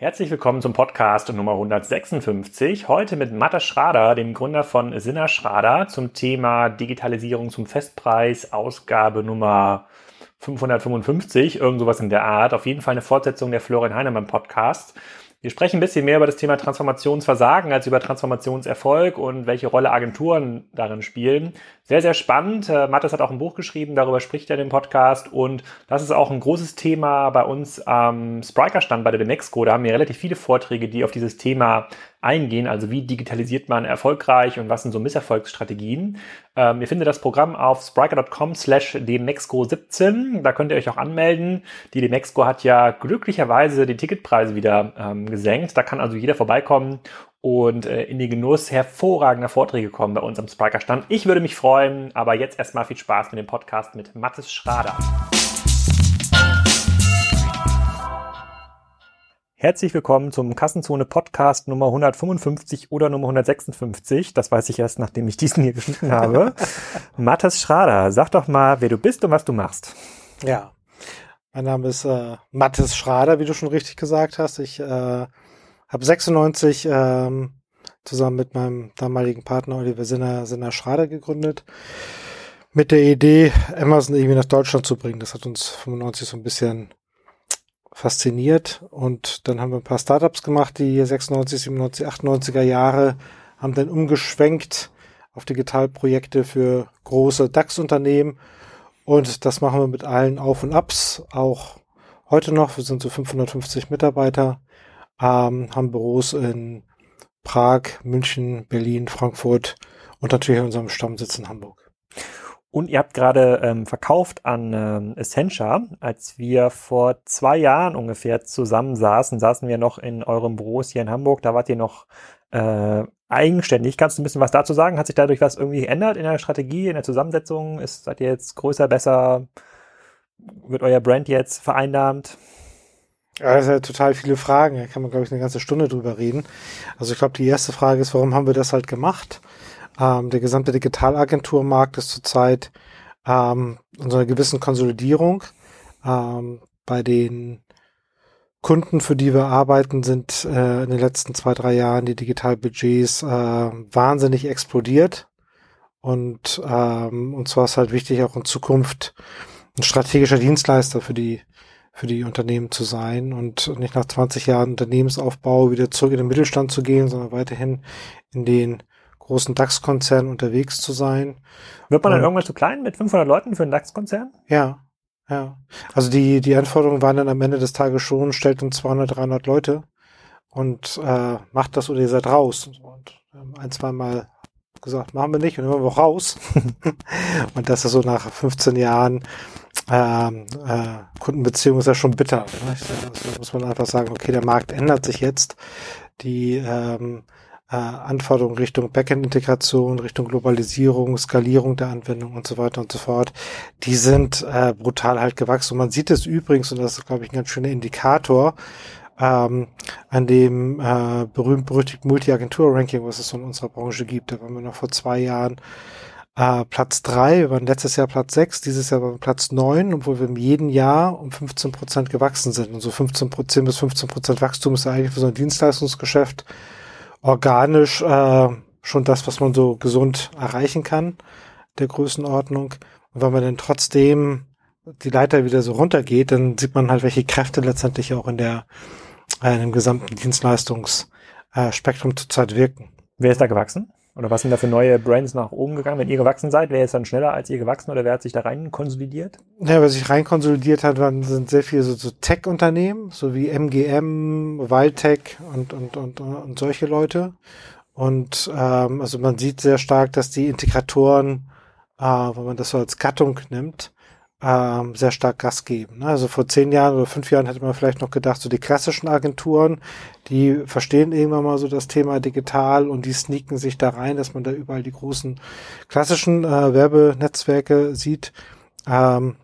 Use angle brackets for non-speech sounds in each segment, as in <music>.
Herzlich willkommen zum Podcast Nummer 156. Heute mit Matta Schrader, dem Gründer von Sinna Schrader, zum Thema Digitalisierung zum Festpreis, Ausgabe Nummer 555, irgend sowas in der Art. Auf jeden Fall eine Fortsetzung der Florian Heinemann Podcast. Wir sprechen ein bisschen mehr über das Thema Transformationsversagen als über Transformationserfolg und welche Rolle Agenturen darin spielen. Sehr, sehr spannend. Äh, Mattes hat auch ein Buch geschrieben, darüber spricht er in dem Podcast und das ist auch ein großes Thema bei uns am Spriker-Stand bei der Demexco. Da haben wir relativ viele Vorträge, die auf dieses Thema eingehen. Also wie digitalisiert man erfolgreich und was sind so Misserfolgsstrategien. Ähm, ihr findet das Programm auf spriker.com slash demexco17. Da könnt ihr euch auch anmelden. Die Demexco hat ja glücklicherweise die Ticketpreise wieder ähm, gesenkt. Da kann also jeder vorbeikommen und äh, in den Genuss hervorragender Vorträge kommen bei uns am Spriker Stand. Ich würde mich freuen, aber jetzt erstmal viel Spaß mit dem Podcast mit Mathis Schrader. Herzlich willkommen zum Kassenzone Podcast Nummer 155 oder Nummer 156. Das weiß ich erst, nachdem ich diesen hier geschnitten habe. <laughs> Mathis Schrader, sag doch mal, wer du bist und was du machst. Ja, mein Name ist äh, Mathis Schrader, wie du schon richtig gesagt hast. Ich äh, habe 96 ähm, zusammen mit meinem damaligen Partner Oliver Sinner, Sinner Schrader gegründet. Mit der Idee, Amazon irgendwie nach Deutschland zu bringen. Das hat uns 95 so ein bisschen fasziniert und dann haben wir ein paar Startups gemacht, die 96, 97, 98er Jahre haben dann umgeschwenkt auf Digitalprojekte für große DAX-Unternehmen und das machen wir mit allen Auf und Abs, auch heute noch. Wir sind so 550 Mitarbeiter, ähm, haben Büros in Prag, München, Berlin, Frankfurt und natürlich in unserem Stammsitz in Hamburg. Und ihr habt gerade ähm, verkauft an ähm, Essentia. Als wir vor zwei Jahren ungefähr zusammen saßen, saßen wir noch in eurem Büros hier in Hamburg. Da wart ihr noch äh, eigenständig. Kannst du ein bisschen was dazu sagen? Hat sich dadurch was irgendwie geändert in der Strategie, in der Zusammensetzung? Ist, seid ihr jetzt größer, besser? Wird euer Brand jetzt vereinnahmt? Ja, das sind ja total viele Fragen. Da kann man, glaube ich, eine ganze Stunde drüber reden. Also ich glaube, die erste Frage ist, warum haben wir das halt gemacht? Ähm, der gesamte Digitalagenturmarkt ist zurzeit ähm, in so einer gewissen Konsolidierung. Ähm, bei den Kunden, für die wir arbeiten, sind äh, in den letzten zwei, drei Jahren die Digitalbudgets äh, wahnsinnig explodiert. Und ähm, uns war es halt wichtig, auch in Zukunft ein strategischer Dienstleister für die für die Unternehmen zu sein und nicht nach 20 Jahren Unternehmensaufbau wieder zurück in den Mittelstand zu gehen, sondern weiterhin in den großen DAX-Konzern unterwegs zu sein. Wird man dann irgendwann zu klein mit 500 Leuten für einen DAX-Konzern? Ja, ja. Also die, die Anforderungen waren dann am Ende des Tages schon, stellt uns 200, 300 Leute und äh, macht das oder ihr seid raus. Und ein, zwei Mal gesagt, machen wir nicht und dann waren wir auch raus. <laughs> und das ist so nach 15 Jahren ähm, äh, Kundenbeziehung ist ja schon bitter. Ne? Also muss man einfach sagen, okay, der Markt ändert sich jetzt. Die ähm, äh, Anforderungen Richtung Backend-Integration, Richtung Globalisierung, Skalierung der Anwendung und so weiter und so fort, die sind äh, brutal halt gewachsen. Und man sieht es übrigens, und das ist, glaube ich, ein ganz schöner Indikator, ähm, an dem äh, berühmt-berüchtigten Multi-Agentur-Ranking, was es in unserer Branche gibt. Da waren wir noch vor zwei Jahren äh, Platz drei, wir waren letztes Jahr Platz sechs, dieses Jahr waren wir Platz neun, obwohl wir in jedem Jahr um 15 Prozent gewachsen sind. Und so 15 Prozent bis 15 Prozent Wachstum ist eigentlich für so ein Dienstleistungsgeschäft organisch äh, schon das, was man so gesund erreichen kann, der Größenordnung. Und wenn man dann trotzdem die Leiter wieder so runtergeht, dann sieht man halt, welche Kräfte letztendlich auch in der äh, in dem gesamten Dienstleistungsspektrum äh, zurzeit wirken. Wer ist da gewachsen? Oder was sind da für neue Brands nach oben gegangen? Wenn ihr gewachsen seid, wer ist dann schneller als ihr gewachsen oder wer hat sich da rein konsolidiert? Ja, wer sich rein konsolidiert hat, waren, sind sehr viele so, so Tech-Unternehmen, so wie MGM, Wildtech und, und, und, und solche Leute. Und ähm, also man sieht sehr stark, dass die Integratoren, äh, wenn man das so als Gattung nimmt, ähm, sehr stark Gas geben. Ne? Also vor zehn Jahren oder fünf Jahren hätte man vielleicht noch gedacht, so die klassischen Agenturen, die verstehen irgendwann mal so das Thema digital und die sneaken sich da rein, dass man da überall die großen klassischen äh, Werbenetzwerke sieht ähm,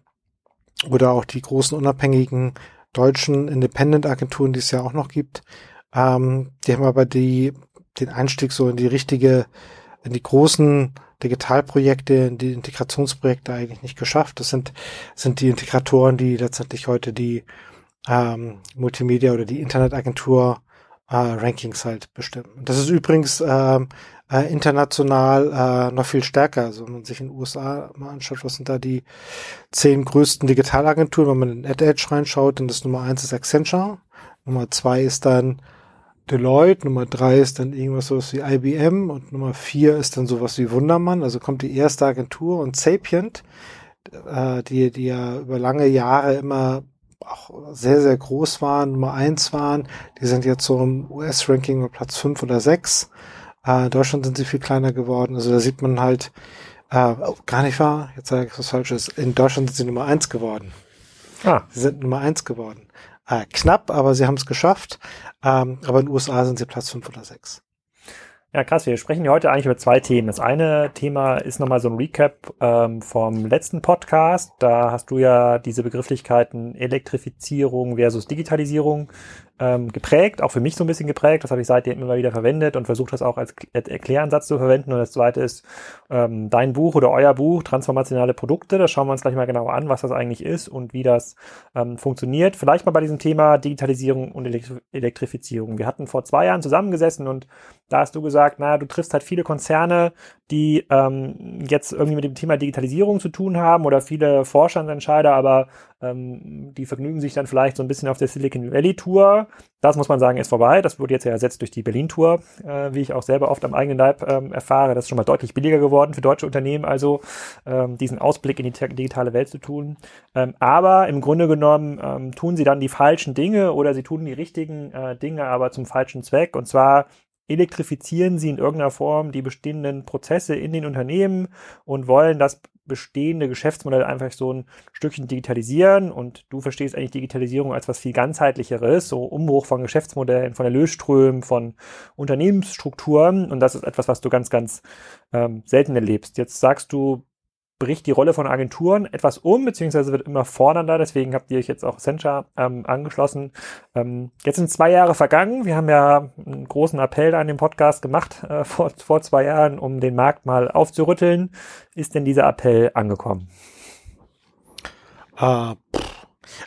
oder auch die großen unabhängigen deutschen Independent-Agenturen, die es ja auch noch gibt. Ähm, die haben aber die den Einstieg so in die richtige, in die großen Digitalprojekte, die Integrationsprojekte eigentlich nicht geschafft. Das sind, sind die Integratoren, die letztendlich heute die ähm, Multimedia oder die Internetagentur äh, Rankings halt bestimmen. Das ist übrigens ähm, äh, international äh, noch viel stärker. Also wenn man sich in den USA mal anschaut, was sind da die zehn größten Digitalagenturen, wenn man in AdEdge reinschaut, dann das Nummer eins ist Accenture, Nummer zwei ist dann Deloitte, Nummer drei ist dann irgendwas sowas wie IBM und Nummer vier ist dann sowas wie Wundermann. Also kommt die erste Agentur und Sapient, äh, die, die ja über lange Jahre immer auch sehr, sehr groß waren, Nummer eins waren. Die sind jetzt so im US-Ranking Platz fünf oder sechs. Äh, in Deutschland sind sie viel kleiner geworden. Also da sieht man halt, äh, oh, gar nicht wahr, jetzt sage ich was Falsches, in Deutschland sind sie Nummer eins geworden. Ah. Sie sind Nummer eins geworden. Äh, knapp, aber sie haben es geschafft. Ähm, aber in den USA sind sie Platz fünf oder sechs. Ja, krass. Wir sprechen heute eigentlich über zwei Themen. Das eine Thema ist nochmal so ein Recap ähm, vom letzten Podcast. Da hast du ja diese Begrifflichkeiten Elektrifizierung versus Digitalisierung ähm, geprägt, auch für mich so ein bisschen geprägt. Das habe ich seitdem immer wieder verwendet und versucht das auch als Erkläransatz zu verwenden. Und das zweite ist ähm, dein Buch oder euer Buch, Transformationale Produkte. Da schauen wir uns gleich mal genauer an, was das eigentlich ist und wie das ähm, funktioniert. Vielleicht mal bei diesem Thema Digitalisierung und Elektri Elektrifizierung. Wir hatten vor zwei Jahren zusammengesessen und da hast du gesagt, naja, du triffst halt viele Konzerne, die ähm, jetzt irgendwie mit dem Thema Digitalisierung zu tun haben oder viele Vorstandsentscheider, aber ähm, die vergnügen sich dann vielleicht so ein bisschen auf der Silicon Valley Tour. Das muss man sagen, ist vorbei. Das wurde jetzt ja ersetzt durch die Berlin Tour, äh, wie ich auch selber oft am eigenen Leib ähm, erfahre. Das ist schon mal deutlich billiger geworden für deutsche Unternehmen, also ähm, diesen Ausblick in die digitale Welt zu tun. Ähm, aber im Grunde genommen ähm, tun sie dann die falschen Dinge oder sie tun die richtigen äh, Dinge, aber zum falschen Zweck. Und zwar elektrifizieren sie in irgendeiner Form die bestehenden Prozesse in den Unternehmen und wollen das bestehende Geschäftsmodell einfach so ein Stückchen digitalisieren und du verstehst eigentlich Digitalisierung als was viel ganzheitlicheres, so Umbruch von Geschäftsmodellen, von Erlösströmen, von Unternehmensstrukturen und das ist etwas, was du ganz, ganz ähm, selten erlebst. Jetzt sagst du, bricht die Rolle von Agenturen etwas um, beziehungsweise wird immer fordernder. Deswegen habt ihr euch jetzt auch Accenture ähm, angeschlossen. Ähm, jetzt sind zwei Jahre vergangen. Wir haben ja einen großen Appell an dem Podcast gemacht äh, <laughs> vor, vor zwei Jahren, um den Markt mal aufzurütteln. Ist denn dieser Appell angekommen? Uh,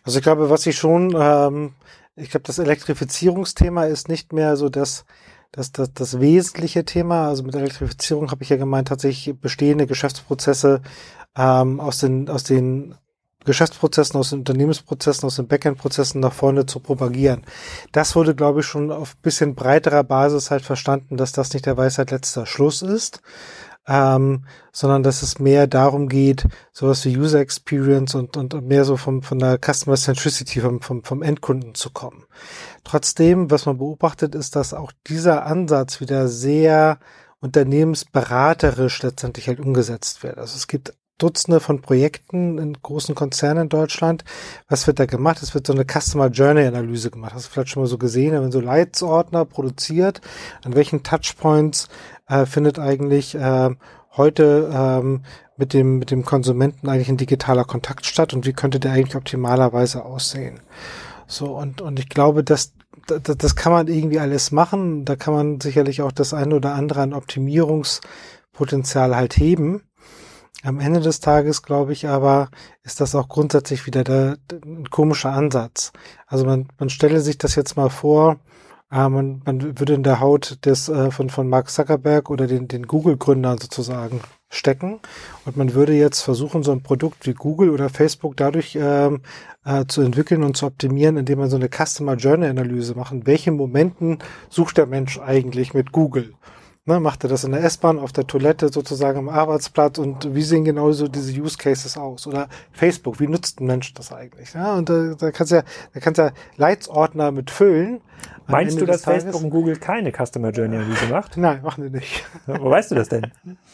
also ich glaube, was ich schon, ähm, ich glaube, das Elektrifizierungsthema ist nicht mehr so das, das, das, das wesentliche Thema. Also mit Elektrifizierung habe ich ja gemeint, tatsächlich bestehende Geschäftsprozesse ähm, aus den, aus den Geschäftsprozessen, aus den Unternehmensprozessen, aus den Backend-Prozessen nach vorne zu propagieren. Das wurde, glaube ich, schon auf bisschen breiterer Basis halt verstanden, dass das nicht der Weisheit letzter Schluss ist, ähm, sondern dass es mehr darum geht, sowas wie User Experience und, und mehr so vom, von der Customer Centricity vom, vom, vom Endkunden zu kommen. Trotzdem, was man beobachtet, ist, dass auch dieser Ansatz wieder sehr unternehmensberaterisch letztendlich halt umgesetzt wird. Also es gibt Dutzende von Projekten in großen Konzernen in Deutschland. Was wird da gemacht? Es wird so eine Customer Journey Analyse gemacht. Hast du vielleicht schon mal so gesehen, wenn so Leitsordner produziert, an welchen Touchpoints äh, findet eigentlich äh, heute ähm, mit dem mit dem Konsumenten eigentlich ein digitaler Kontakt statt und wie könnte der eigentlich optimalerweise aussehen? So und und ich glaube, dass das, das kann man irgendwie alles machen. Da kann man sicherlich auch das eine oder andere an Optimierungspotenzial halt heben. Am Ende des Tages, glaube ich, aber ist das auch grundsätzlich wieder der, der, ein komischer Ansatz. Also man, man stelle sich das jetzt mal vor, äh, man, man würde in der Haut des äh, von, von Mark Zuckerberg oder den, den Google-Gründern sozusagen stecken und man würde jetzt versuchen, so ein Produkt wie Google oder Facebook dadurch ähm, äh, zu entwickeln und zu optimieren, indem man so eine Customer Journey Analyse macht. In welchen Momenten sucht der Mensch eigentlich mit Google? Ne, macht er das in der S-Bahn, auf der Toilette, sozusagen am Arbeitsplatz und wie sehen genauso diese Use Cases aus? Oder Facebook, wie nutzt ein Mensch das eigentlich? Ja, und da, da kannst du ja, da kannst du ja Leitsordner mit füllen. Meinst du, dass Facebook und Google keine Customer Journey Analyse <laughs> macht? Nein, machen sie nicht. Wo weißt du das denn?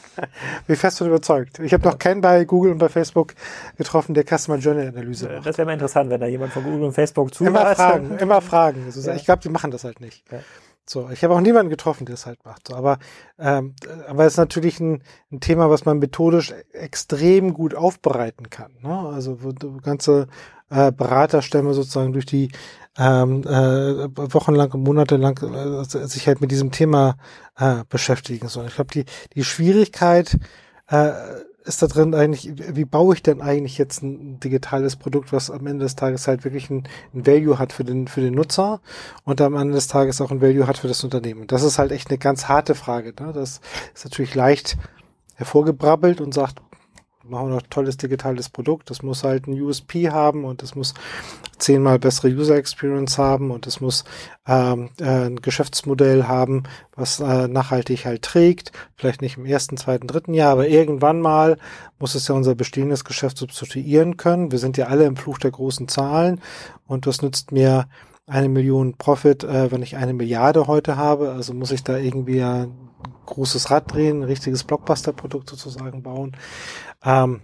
<laughs> Bin fest von überzeugt. Ich habe noch keinen bei Google und bei Facebook getroffen, der Customer Journey Analyse macht. Das wäre mal interessant, wenn da jemand von Google und Facebook zuhört. Immer fragen, immer fragen. <laughs> Ja. Ich glaube, die machen das halt nicht. Ja. So, ich habe auch niemanden getroffen, der es halt macht. So, aber ähm, aber es ist natürlich ein, ein Thema, was man methodisch extrem gut aufbereiten kann. Ne? Also wo du ganze äh, Beraterstämme sozusagen durch die ähm, äh, wochenlang und monatelang äh, sich halt mit diesem Thema äh, beschäftigen. So, ich glaube, die die Schwierigkeit äh, ist da drin eigentlich, wie baue ich denn eigentlich jetzt ein digitales Produkt, was am Ende des Tages halt wirklich ein, ein Value hat für den, für den Nutzer und am Ende des Tages auch ein Value hat für das Unternehmen. Das ist halt echt eine ganz harte Frage. Ne? Das ist natürlich leicht hervorgebrabbelt und sagt, machen wir noch tolles digitales Produkt. Das muss halt ein USP haben und es muss zehnmal bessere User Experience haben und es muss ähm, äh, ein Geschäftsmodell haben, was äh, nachhaltig halt trägt. Vielleicht nicht im ersten, zweiten, dritten Jahr, aber irgendwann mal muss es ja unser bestehendes Geschäft substituieren können. Wir sind ja alle im Fluch der großen Zahlen und das nützt mir eine Million Profit, äh, wenn ich eine Milliarde heute habe. Also muss ich da irgendwie ein großes Rad drehen, ein richtiges Blockbuster-Produkt sozusagen bauen. Ähm,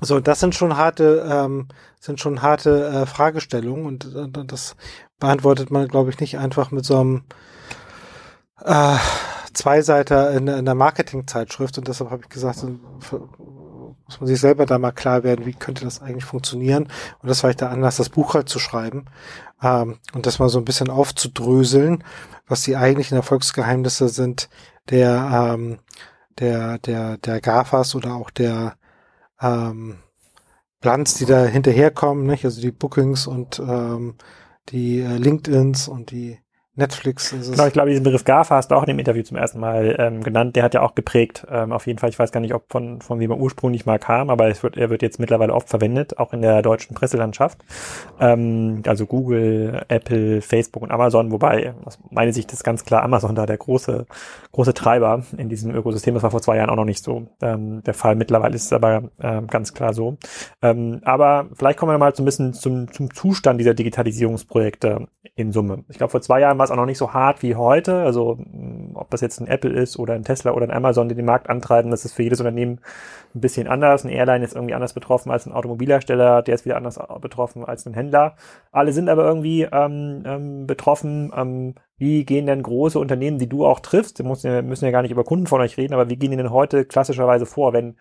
so, das sind schon harte, ähm, sind schon harte äh, Fragestellungen und äh, das beantwortet man, glaube ich, nicht einfach mit so einem äh, Zweiseiter in, in der Marketingzeitschrift und deshalb habe ich gesagt, muss man sich selber da mal klar werden, wie könnte das eigentlich funktionieren und das war ich der Anlass, das Buch halt zu schreiben ähm, und das mal so ein bisschen aufzudröseln, was die eigentlichen Erfolgsgeheimnisse sind der ähm, der der der GAFAs oder auch der ähm, Plans, die da hinterherkommen, nicht? also die Bookings und ähm, die äh, LinkedIns und die Netflix ist es. Genau, ich glaube, diesen Begriff GAFA hast du auch in dem Interview zum ersten Mal ähm, genannt. Der hat ja auch geprägt. Ähm, auf jeden Fall, ich weiß gar nicht, ob von, von wem er ursprünglich mal kam, aber es wird, er wird jetzt mittlerweile oft verwendet, auch in der deutschen Presselandschaft. Ähm, also Google, Apple, Facebook und Amazon, wobei aus meiner Sicht ist ganz klar Amazon da der große, große Treiber in diesem Ökosystem. Das war vor zwei Jahren auch noch nicht so ähm, der Fall. Mittlerweile ist es aber ähm, ganz klar so. Ähm, aber vielleicht kommen wir mal so ein bisschen zum, zum Zustand dieser Digitalisierungsprojekte in Summe. Ich glaube, vor zwei Jahren war es auch noch nicht so hart wie heute. Also ob das jetzt ein Apple ist oder ein Tesla oder ein Amazon, die den Markt antreiben, das ist für jedes Unternehmen ein bisschen anders. Ein Airline ist irgendwie anders betroffen als ein Automobilhersteller, der ist wieder anders betroffen als ein Händler. Alle sind aber irgendwie ähm, ähm, betroffen. Ähm, wie gehen denn große Unternehmen, die du auch triffst, wir müssen ja, müssen ja gar nicht über Kunden von euch reden, aber wie gehen die denn heute klassischerweise vor, wenn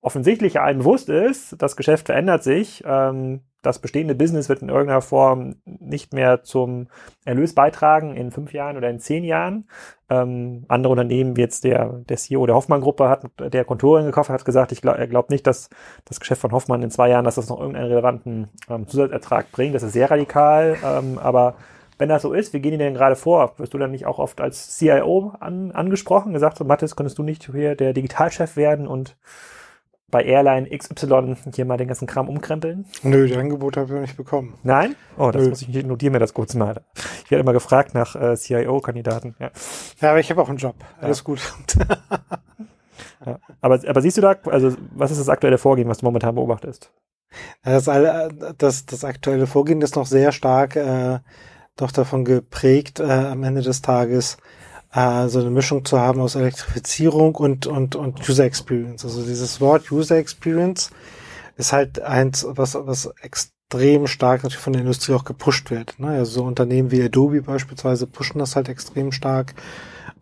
offensichtlich allen bewusst ist, das Geschäft verändert sich, ähm, das bestehende Business wird in irgendeiner Form nicht mehr zum Erlös beitragen in fünf Jahren oder in zehn Jahren. Ähm, andere Unternehmen, wie jetzt der, der CEO der Hoffmann-Gruppe, hat der Kontorin gekauft, hat gesagt, ich glaub, er glaubt nicht, dass das Geschäft von Hoffmann in zwei Jahren, dass das noch irgendeinen relevanten ähm, Zusatzertrag bringt. Das ist sehr radikal, ähm, aber wenn das so ist, wie gehen die denn gerade vor? Wirst du dann nicht auch oft als CIO an, angesprochen, gesagt, so, Mathis, könntest du nicht hier der Digitalchef werden und bei Airline XY hier mal den ganzen Kram umkrempeln? Nö, die Angebote habe ich noch nicht bekommen. Nein? Oh, das Nö. muss ich notieren mir das kurz mal. Ich werde immer gefragt nach äh, CIO-Kandidaten. Ja. ja, aber ich habe auch einen Job. Alles ja. gut. ja. aber, aber siehst du da, also was ist das aktuelle Vorgehen, was du momentan beobachtest? Das, das, das aktuelle Vorgehen ist noch sehr stark äh, doch davon geprägt, äh, am Ende des Tages äh, so eine Mischung zu haben aus Elektrifizierung und, und, und User Experience. Also dieses Wort User Experience ist halt eins, was, was extrem stark natürlich von der Industrie auch gepusht wird. Ne? Also so Unternehmen wie Adobe beispielsweise pushen das halt extrem stark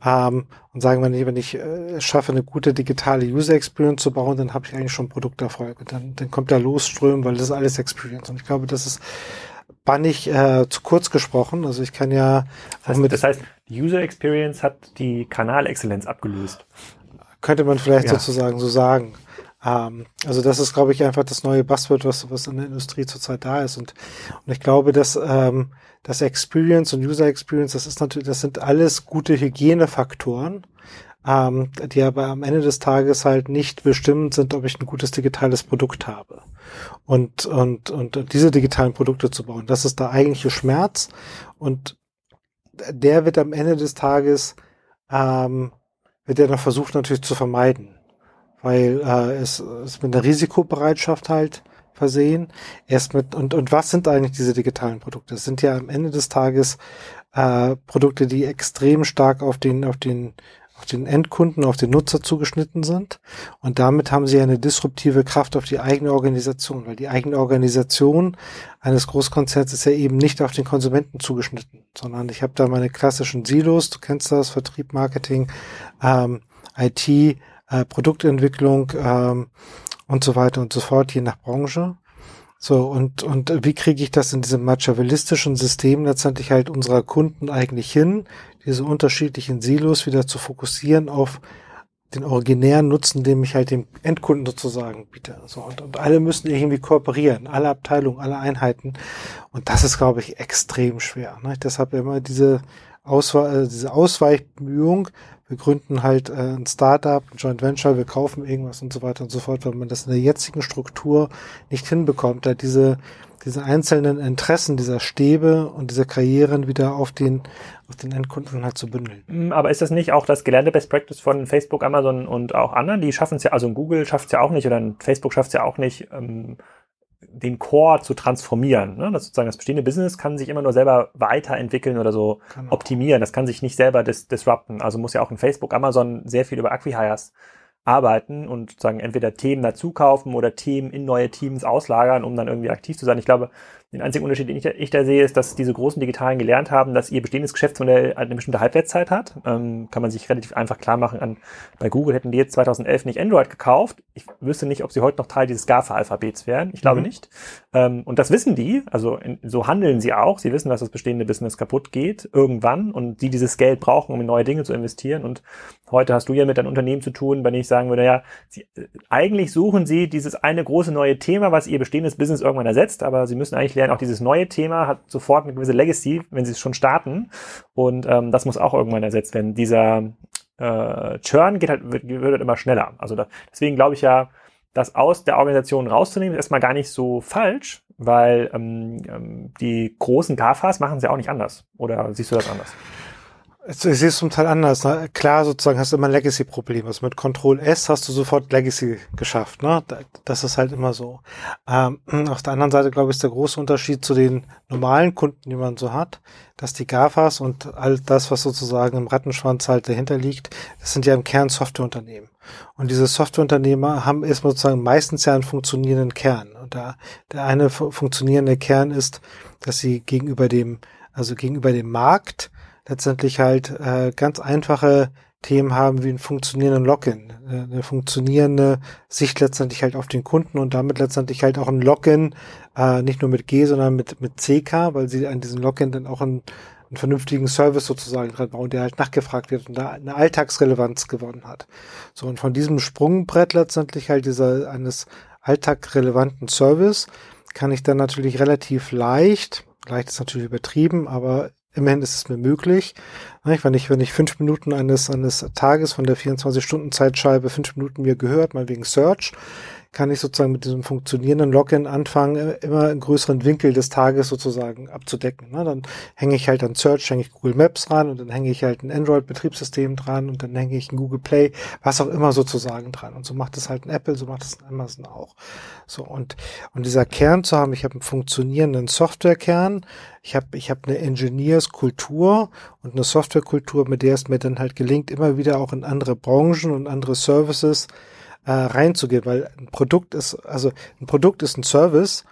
ähm, und sagen, wenn ich, wenn ich äh, schaffe, eine gute digitale User Experience zu bauen, dann habe ich eigentlich schon Produkterfolg. Und dann, dann kommt da losströmen, weil das ist alles Experience. Und ich glaube, das ist bannig äh, zu kurz gesprochen. Also ich kann ja. Das heißt, das heißt, User Experience hat die Kanalexzellenz abgelöst. Könnte man vielleicht ja. sozusagen so sagen. Ähm, also das ist, glaube ich, einfach das neue Buzzword, was, was in der Industrie zurzeit da ist. Und, und ich glaube, dass ähm, das Experience und User Experience, das ist natürlich, das sind alles gute Hygienefaktoren ähm, die aber am Ende des Tages halt nicht bestimmend sind, ob ich ein gutes digitales Produkt habe. Und, und, und diese digitalen Produkte zu bauen, das ist der eigentliche Schmerz. Und der wird am Ende des Tages, ähm, wird er noch versucht natürlich zu vermeiden. Weil äh, es ist mit einer Risikobereitschaft halt versehen. Erst mit, und, und was sind eigentlich diese digitalen Produkte? Es sind ja am Ende des Tages äh, Produkte, die extrem stark auf den, auf den auf den Endkunden, auf den Nutzer zugeschnitten sind. Und damit haben sie eine disruptive Kraft auf die eigene Organisation, weil die eigene Organisation eines Großkonzerns ist ja eben nicht auf den Konsumenten zugeschnitten, sondern ich habe da meine klassischen Silos, du kennst das, Vertrieb, Marketing, ähm, IT, äh, Produktentwicklung ähm, und so weiter und so fort, je nach Branche. So, und, und wie kriege ich das in diesem machiavellistischen System letztendlich halt unserer Kunden eigentlich hin, diese unterschiedlichen Silos wieder zu fokussieren auf den originären Nutzen, den ich halt dem Endkunden sozusagen biete. So, und, und alle müssen irgendwie kooperieren, alle Abteilungen, alle Einheiten. Und das ist, glaube ich, extrem schwer. Ne? Deshalb immer diese, Auswe äh, diese Ausweichbemühung, wir gründen halt äh, ein Startup, ein Joint Venture, wir kaufen irgendwas und so weiter und so fort, weil man das in der jetzigen Struktur nicht hinbekommt, da diese diese einzelnen Interessen dieser Stäbe und dieser Karrieren wieder auf den, auf den Endkunden halt zu bündeln. Mm, aber ist das nicht auch das gelernte Best Practice von Facebook, Amazon und auch anderen? Die schaffen es ja, also Google schafft es ja auch nicht oder Facebook schafft es ja auch nicht, ähm, den Core zu transformieren. Ne? Das sozusagen das bestehende Business kann sich immer nur selber weiterentwickeln oder so genau. optimieren. Das kann sich nicht selber dis disrupten. Also muss ja auch in Facebook, Amazon sehr viel über Acquihires arbeiten und sagen entweder Themen dazu kaufen oder Themen in neue Teams auslagern, um dann irgendwie aktiv zu sein. Ich glaube, den einzigen Unterschied, den ich, ich da sehe, ist, dass diese großen Digitalen gelernt haben, dass ihr bestehendes Geschäftsmodell eine bestimmte Halbwertszeit hat. Ähm, kann man sich relativ einfach klar machen. An, bei Google hätten die jetzt 2011 nicht Android gekauft. Ich wüsste nicht, ob sie heute noch Teil dieses GAFA-Alphabets wären. Ich glaube mhm. nicht. Ähm, und das wissen die. Also in, so handeln sie auch. Sie wissen, dass das bestehende Business kaputt geht irgendwann und sie dieses Geld brauchen, um in neue Dinge zu investieren. Und heute hast du ja mit einem Unternehmen zu tun, wenn ich sagen würde, ja, sie, äh, eigentlich suchen sie dieses eine große neue Thema, was ihr bestehendes Business irgendwann ersetzt, aber sie müssen eigentlich lernen, auch dieses neue Thema hat sofort eine gewisse Legacy, wenn sie es schon starten. Und ähm, das muss auch irgendwann ersetzt werden. Dieser äh, Churn geht halt, wird, wird halt immer schneller. Also da, deswegen glaube ich ja, das aus der Organisation rauszunehmen, ist erstmal gar nicht so falsch, weil ähm, ähm die großen GAFAs machen es ja auch nicht anders. Oder siehst du das anders? Ich sehe es zum Teil anders. Ne? Klar, sozusagen hast du immer ein Legacy-Problem. Also mit Control S hast du sofort Legacy geschafft. Ne? Das ist halt immer so. Ähm, <clears throat> auf der anderen Seite, glaube ich, ist der große Unterschied zu den normalen Kunden, die man so hat, dass die GAFAs und all das, was sozusagen im Rattenschwanz halt dahinter liegt, das sind ja im Kern Softwareunternehmen. Und diese Softwareunternehmer haben erstmal sozusagen meistens ja einen funktionierenden Kern. Und da der eine funktionierende Kern ist, dass sie gegenüber dem, also gegenüber dem Markt letztendlich halt äh, ganz einfache Themen haben wie ein funktionierenden Login, äh, eine funktionierende Sicht letztendlich halt auf den Kunden und damit letztendlich halt auch ein Login, äh, nicht nur mit G, sondern mit, mit CK, weil sie an diesem Login dann auch einen, einen vernünftigen Service sozusagen dran bauen, der halt nachgefragt wird und da eine Alltagsrelevanz gewonnen hat. So, und von diesem Sprungbrett letztendlich halt dieser eines alltagrelevanten Service kann ich dann natürlich relativ leicht, leicht ist natürlich übertrieben, aber Immerhin ist es mir möglich. Wenn ich, wenn ich fünf Minuten eines, eines Tages von der 24-Stunden-Zeitscheibe fünf Minuten mir gehört, mal wegen Search, kann ich sozusagen mit diesem funktionierenden Login anfangen, immer einen größeren Winkel des Tages sozusagen abzudecken. Ne? Dann hänge ich halt an Search, hänge ich Google Maps ran und dann hänge ich halt ein Android-Betriebssystem dran und dann hänge ich ein Google Play, was auch immer sozusagen dran. Und so macht es halt ein Apple, so macht es ein Amazon auch. So und und dieser Kern zu haben, ich habe einen funktionierenden Softwarekern, ich habe ich habe eine Engineers-Kultur und eine Softwarekultur, mit der es mir dann halt gelingt, immer wieder auch in andere Branchen und andere Services äh, reinzugehen, weil ein Produkt ist, also ein Produkt ist ein Service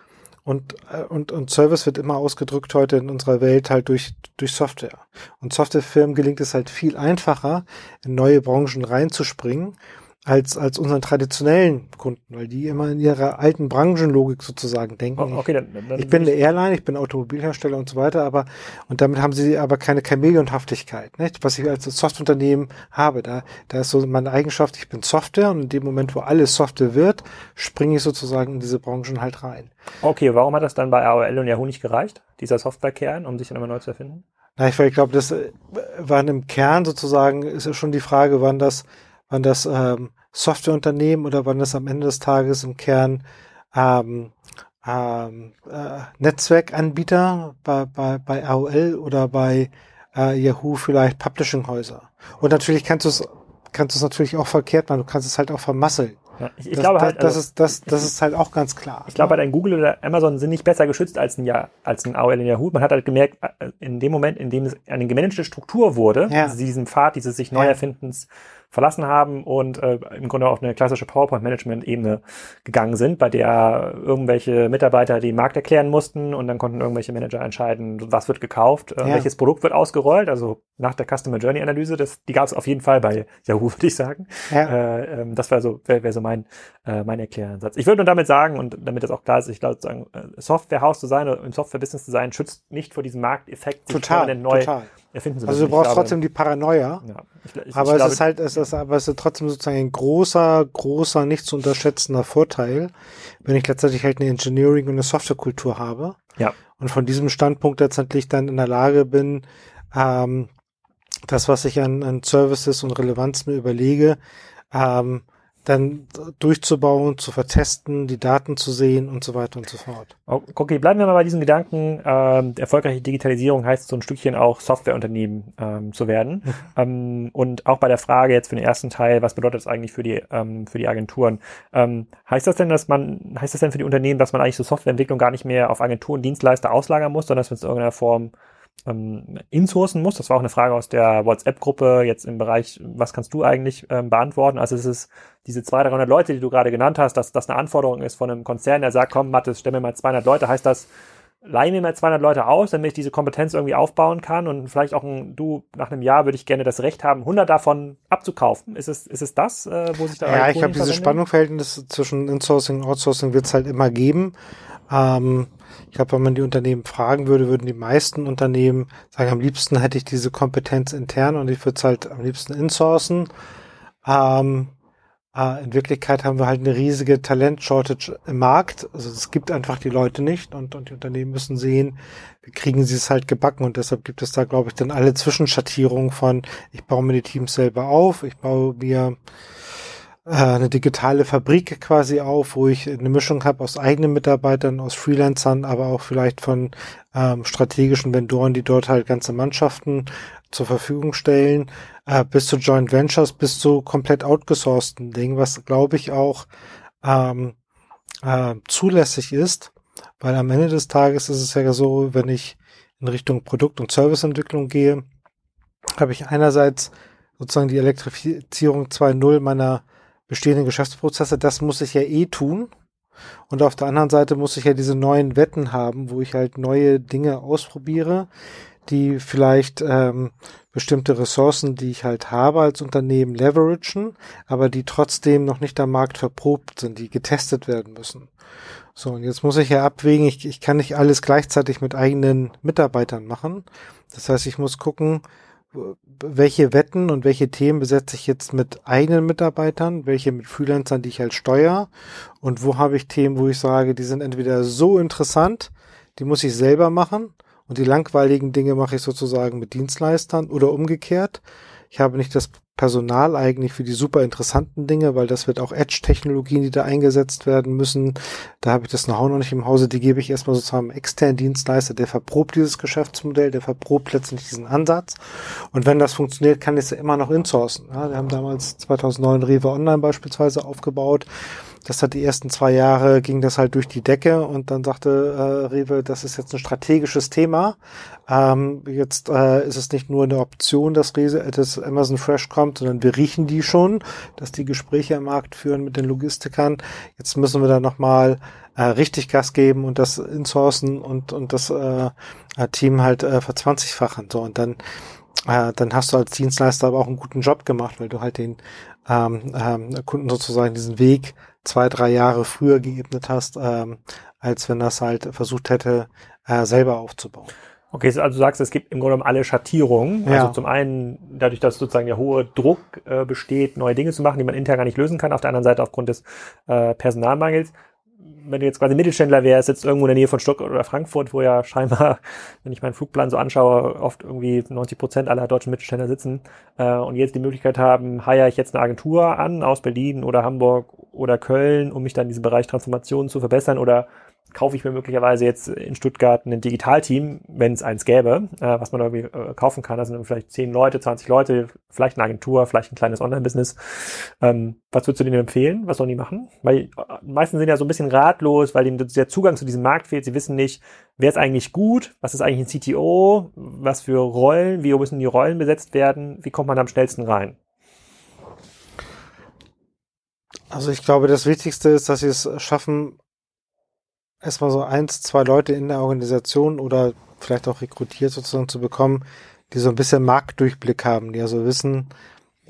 und, äh, und, und Service wird immer ausgedrückt heute in unserer Welt halt durch, durch Software. Und Softwarefirmen gelingt es halt viel einfacher, in neue Branchen reinzuspringen als, als unseren traditionellen Kunden, weil die immer in ihrer alten Branchenlogik sozusagen denken. Oh, okay, dann, dann ich bin eine Airline, ich bin Automobilhersteller und so weiter, aber, und damit haben sie aber keine Chameleonhaftigkeit, nicht? Was ich als Softwareunternehmen habe. Da, da ist so meine Eigenschaft, ich bin Software und in dem Moment, wo alles Software wird, springe ich sozusagen in diese Branchen halt rein. Okay, warum hat das dann bei AOL und Yahoo nicht gereicht, dieser Softwarekern, um sich dann immer neu zu erfinden? Na, ich, ich glaube, das äh, waren im Kern sozusagen, ist ja schon die Frage, wann das waren das ähm, Softwareunternehmen oder waren das am Ende des Tages im Kern ähm, ähm, äh, Netzwerkanbieter bei, bei, bei AOL oder bei äh, Yahoo vielleicht Publishinghäuser. Und natürlich kannst du es kannst du es natürlich auch verkehrt machen, du kannst es halt auch vermasseln. Ja, ich, ich das, glaube halt, das, also, ist, das, das ist halt auch ganz klar. Ich glaube halt, ein Google oder Amazon sind nicht besser geschützt als ein, ja, als ein AOL in Yahoo. Man hat halt gemerkt, äh, in dem Moment, in dem es eine gemanagte Struktur wurde, ja. diesen Pfad dieses sich neu erfindens ja verlassen haben und äh, im Grunde auf eine klassische PowerPoint-Management-Ebene gegangen sind, bei der irgendwelche Mitarbeiter den Markt erklären mussten und dann konnten irgendwelche Manager entscheiden, was wird gekauft, äh, ja. welches Produkt wird ausgerollt. Also nach der Customer Journey Analyse, das, die gab es auf jeden Fall bei Yahoo, <laughs> würde ich sagen. Ja. Äh, ähm, das wäre so, wäre wär so mein, äh, mein Erkläransatz. Ich würde nur damit sagen, und damit das auch klar ist, ich glaube, sagen, äh, Softwarehaus zu sein oder im Software-Business zu sein, schützt nicht vor diesem Markteffekt, sich total, neu total erfinden sie Also du nicht. Ich brauchst glaube, trotzdem die Paranoia. Ja, ich, ich, Aber ich es glaube, ist halt, es ist, aber es ist trotzdem sozusagen ein großer, großer, nicht zu unterschätzender Vorteil, wenn ich letztendlich halt eine Engineering- und eine Softwarekultur habe. Ja. Und von diesem Standpunkt letztendlich dann in der Lage bin, ähm, das, was ich an, an Services und Relevanz mir überlege, ähm, dann durchzubauen, zu vertesten, die Daten zu sehen und so weiter und so fort. Okay, bleiben wir mal bei diesem Gedanken. Ähm, erfolgreiche Digitalisierung heißt so ein Stückchen auch Softwareunternehmen ähm, zu werden. <laughs> ähm, und auch bei der Frage jetzt für den ersten Teil, was bedeutet das eigentlich für die ähm, für die Agenturen? Ähm, heißt das denn, dass man heißt das denn für die Unternehmen, dass man eigentlich so Softwareentwicklung gar nicht mehr auf Agenturen, Dienstleister auslagern muss, sondern dass man es in irgendeiner Form ähm, insourcen muss. Das war auch eine Frage aus der WhatsApp-Gruppe jetzt im Bereich, was kannst du eigentlich ähm, beantworten? Also es ist diese 200, 300 Leute, die du gerade genannt hast, dass das eine Anforderung ist von einem Konzern, der sagt, komm, Mathis, stell mir mal 200 Leute. Heißt das, leih mir mal 200 Leute aus, damit ich diese Kompetenz irgendwie aufbauen kann und vielleicht auch ein, du, nach einem Jahr würde ich gerne das Recht haben, 100 davon abzukaufen. Ist es, ist es das, äh, wo sich da Ja, ich glaube, dieses verwenden? Spannungsverhältnis zwischen Insourcing und Outsourcing wird es halt immer geben. Ähm, ich glaube, wenn man die Unternehmen fragen würde, würden die meisten Unternehmen sagen, am liebsten hätte ich diese Kompetenz intern und ich würde es halt am liebsten insourcen. Ähm, äh, in Wirklichkeit haben wir halt eine riesige Talent-Shortage im Markt. Also es gibt einfach die Leute nicht und, und die Unternehmen müssen sehen, wie kriegen sie es halt gebacken und deshalb gibt es da, glaube ich, dann alle Zwischenschattierungen von, ich baue mir die Teams selber auf, ich baue mir eine digitale Fabrik quasi auf, wo ich eine Mischung habe aus eigenen Mitarbeitern, aus Freelancern, aber auch vielleicht von ähm, strategischen Vendoren, die dort halt ganze Mannschaften zur Verfügung stellen, äh, bis zu Joint Ventures, bis zu komplett outgesourcten Dingen, was glaube ich auch ähm, äh, zulässig ist, weil am Ende des Tages ist es ja so, wenn ich in Richtung Produkt- und Serviceentwicklung gehe, habe ich einerseits sozusagen die Elektrifizierung 2.0 meiner bestehenden Geschäftsprozesse, das muss ich ja eh tun. Und auf der anderen Seite muss ich ja diese neuen Wetten haben, wo ich halt neue Dinge ausprobiere, die vielleicht ähm, bestimmte Ressourcen, die ich halt habe als Unternehmen, leveragen, aber die trotzdem noch nicht am Markt verprobt sind, die getestet werden müssen. So, und jetzt muss ich ja abwägen, ich, ich kann nicht alles gleichzeitig mit eigenen Mitarbeitern machen. Das heißt, ich muss gucken, welche Wetten und welche Themen besetze ich jetzt mit eigenen Mitarbeitern, welche mit Freelancern, die ich halt steuere und wo habe ich Themen, wo ich sage, die sind entweder so interessant, die muss ich selber machen und die langweiligen Dinge mache ich sozusagen mit Dienstleistern oder umgekehrt. Ich habe nicht das Personal eigentlich für die super interessanten Dinge, weil das wird auch Edge-Technologien, die da eingesetzt werden müssen. Da habe ich das Know-how noch nicht im Hause. Die gebe ich erstmal sozusagen einem externen Dienstleister, der verprobt dieses Geschäftsmodell, der verprobt letztendlich diesen Ansatz. Und wenn das funktioniert, kann ich es ja immer noch insourcen. Ja, wir haben damals 2009 Rewe Online beispielsweise aufgebaut. Das hat die ersten zwei Jahre ging das halt durch die Decke und dann sagte äh, Rewe, das ist jetzt ein strategisches Thema. Ähm, jetzt äh, ist es nicht nur eine Option, dass, Rewe, dass Amazon Fresh kommt, sondern wir riechen die schon, dass die Gespräche am Markt führen mit den Logistikern. Jetzt müssen wir da nochmal äh, richtig Gas geben und das insourcen und, und das äh, Team halt äh, verzwanzigfachen. So und dann äh, dann hast du als Dienstleister aber auch einen guten Job gemacht, weil du halt den ähm, ähm, Kunden sozusagen diesen Weg zwei, drei Jahre früher geebnet hast, ähm, als wenn das halt versucht hätte, äh, selber aufzubauen. Okay, also du sagst, es gibt im Grunde genommen alle Schattierungen. Ja. Also zum einen dadurch, dass sozusagen der hohe Druck äh, besteht, neue Dinge zu machen, die man intern gar nicht lösen kann. Auf der anderen Seite aufgrund des äh, Personalmangels. Wenn du jetzt quasi Mittelständler wärst, sitzt irgendwo in der Nähe von Stuttgart oder Frankfurt, wo ja scheinbar, <laughs> wenn ich meinen Flugplan so anschaue, oft irgendwie 90 Prozent aller deutschen Mittelständler sitzen äh, und jetzt die Möglichkeit haben, heiere ich jetzt eine Agentur an aus Berlin oder Hamburg oder Köln, um mich dann in diesem Bereich Transformation zu verbessern oder kaufe ich mir möglicherweise jetzt in Stuttgart ein Digitalteam, wenn es eins gäbe, äh, was man irgendwie äh, kaufen kann. Das sind vielleicht 10 Leute, 20 Leute, vielleicht eine Agentur, vielleicht ein kleines Online-Business. Ähm, was würdest du denen empfehlen? Was sollen die machen? Weil äh, meisten sind ja so ein bisschen ratlos, weil ihnen der Zugang zu diesem Markt fehlt. Sie wissen nicht, wer ist eigentlich gut, was ist eigentlich ein CTO, was für Rollen, wie müssen die Rollen besetzt werden, wie kommt man am schnellsten rein? Also ich glaube, das Wichtigste ist, dass sie es schaffen, erstmal so eins, zwei Leute in der Organisation oder vielleicht auch rekrutiert sozusagen zu bekommen, die so ein bisschen Marktdurchblick haben, die also wissen,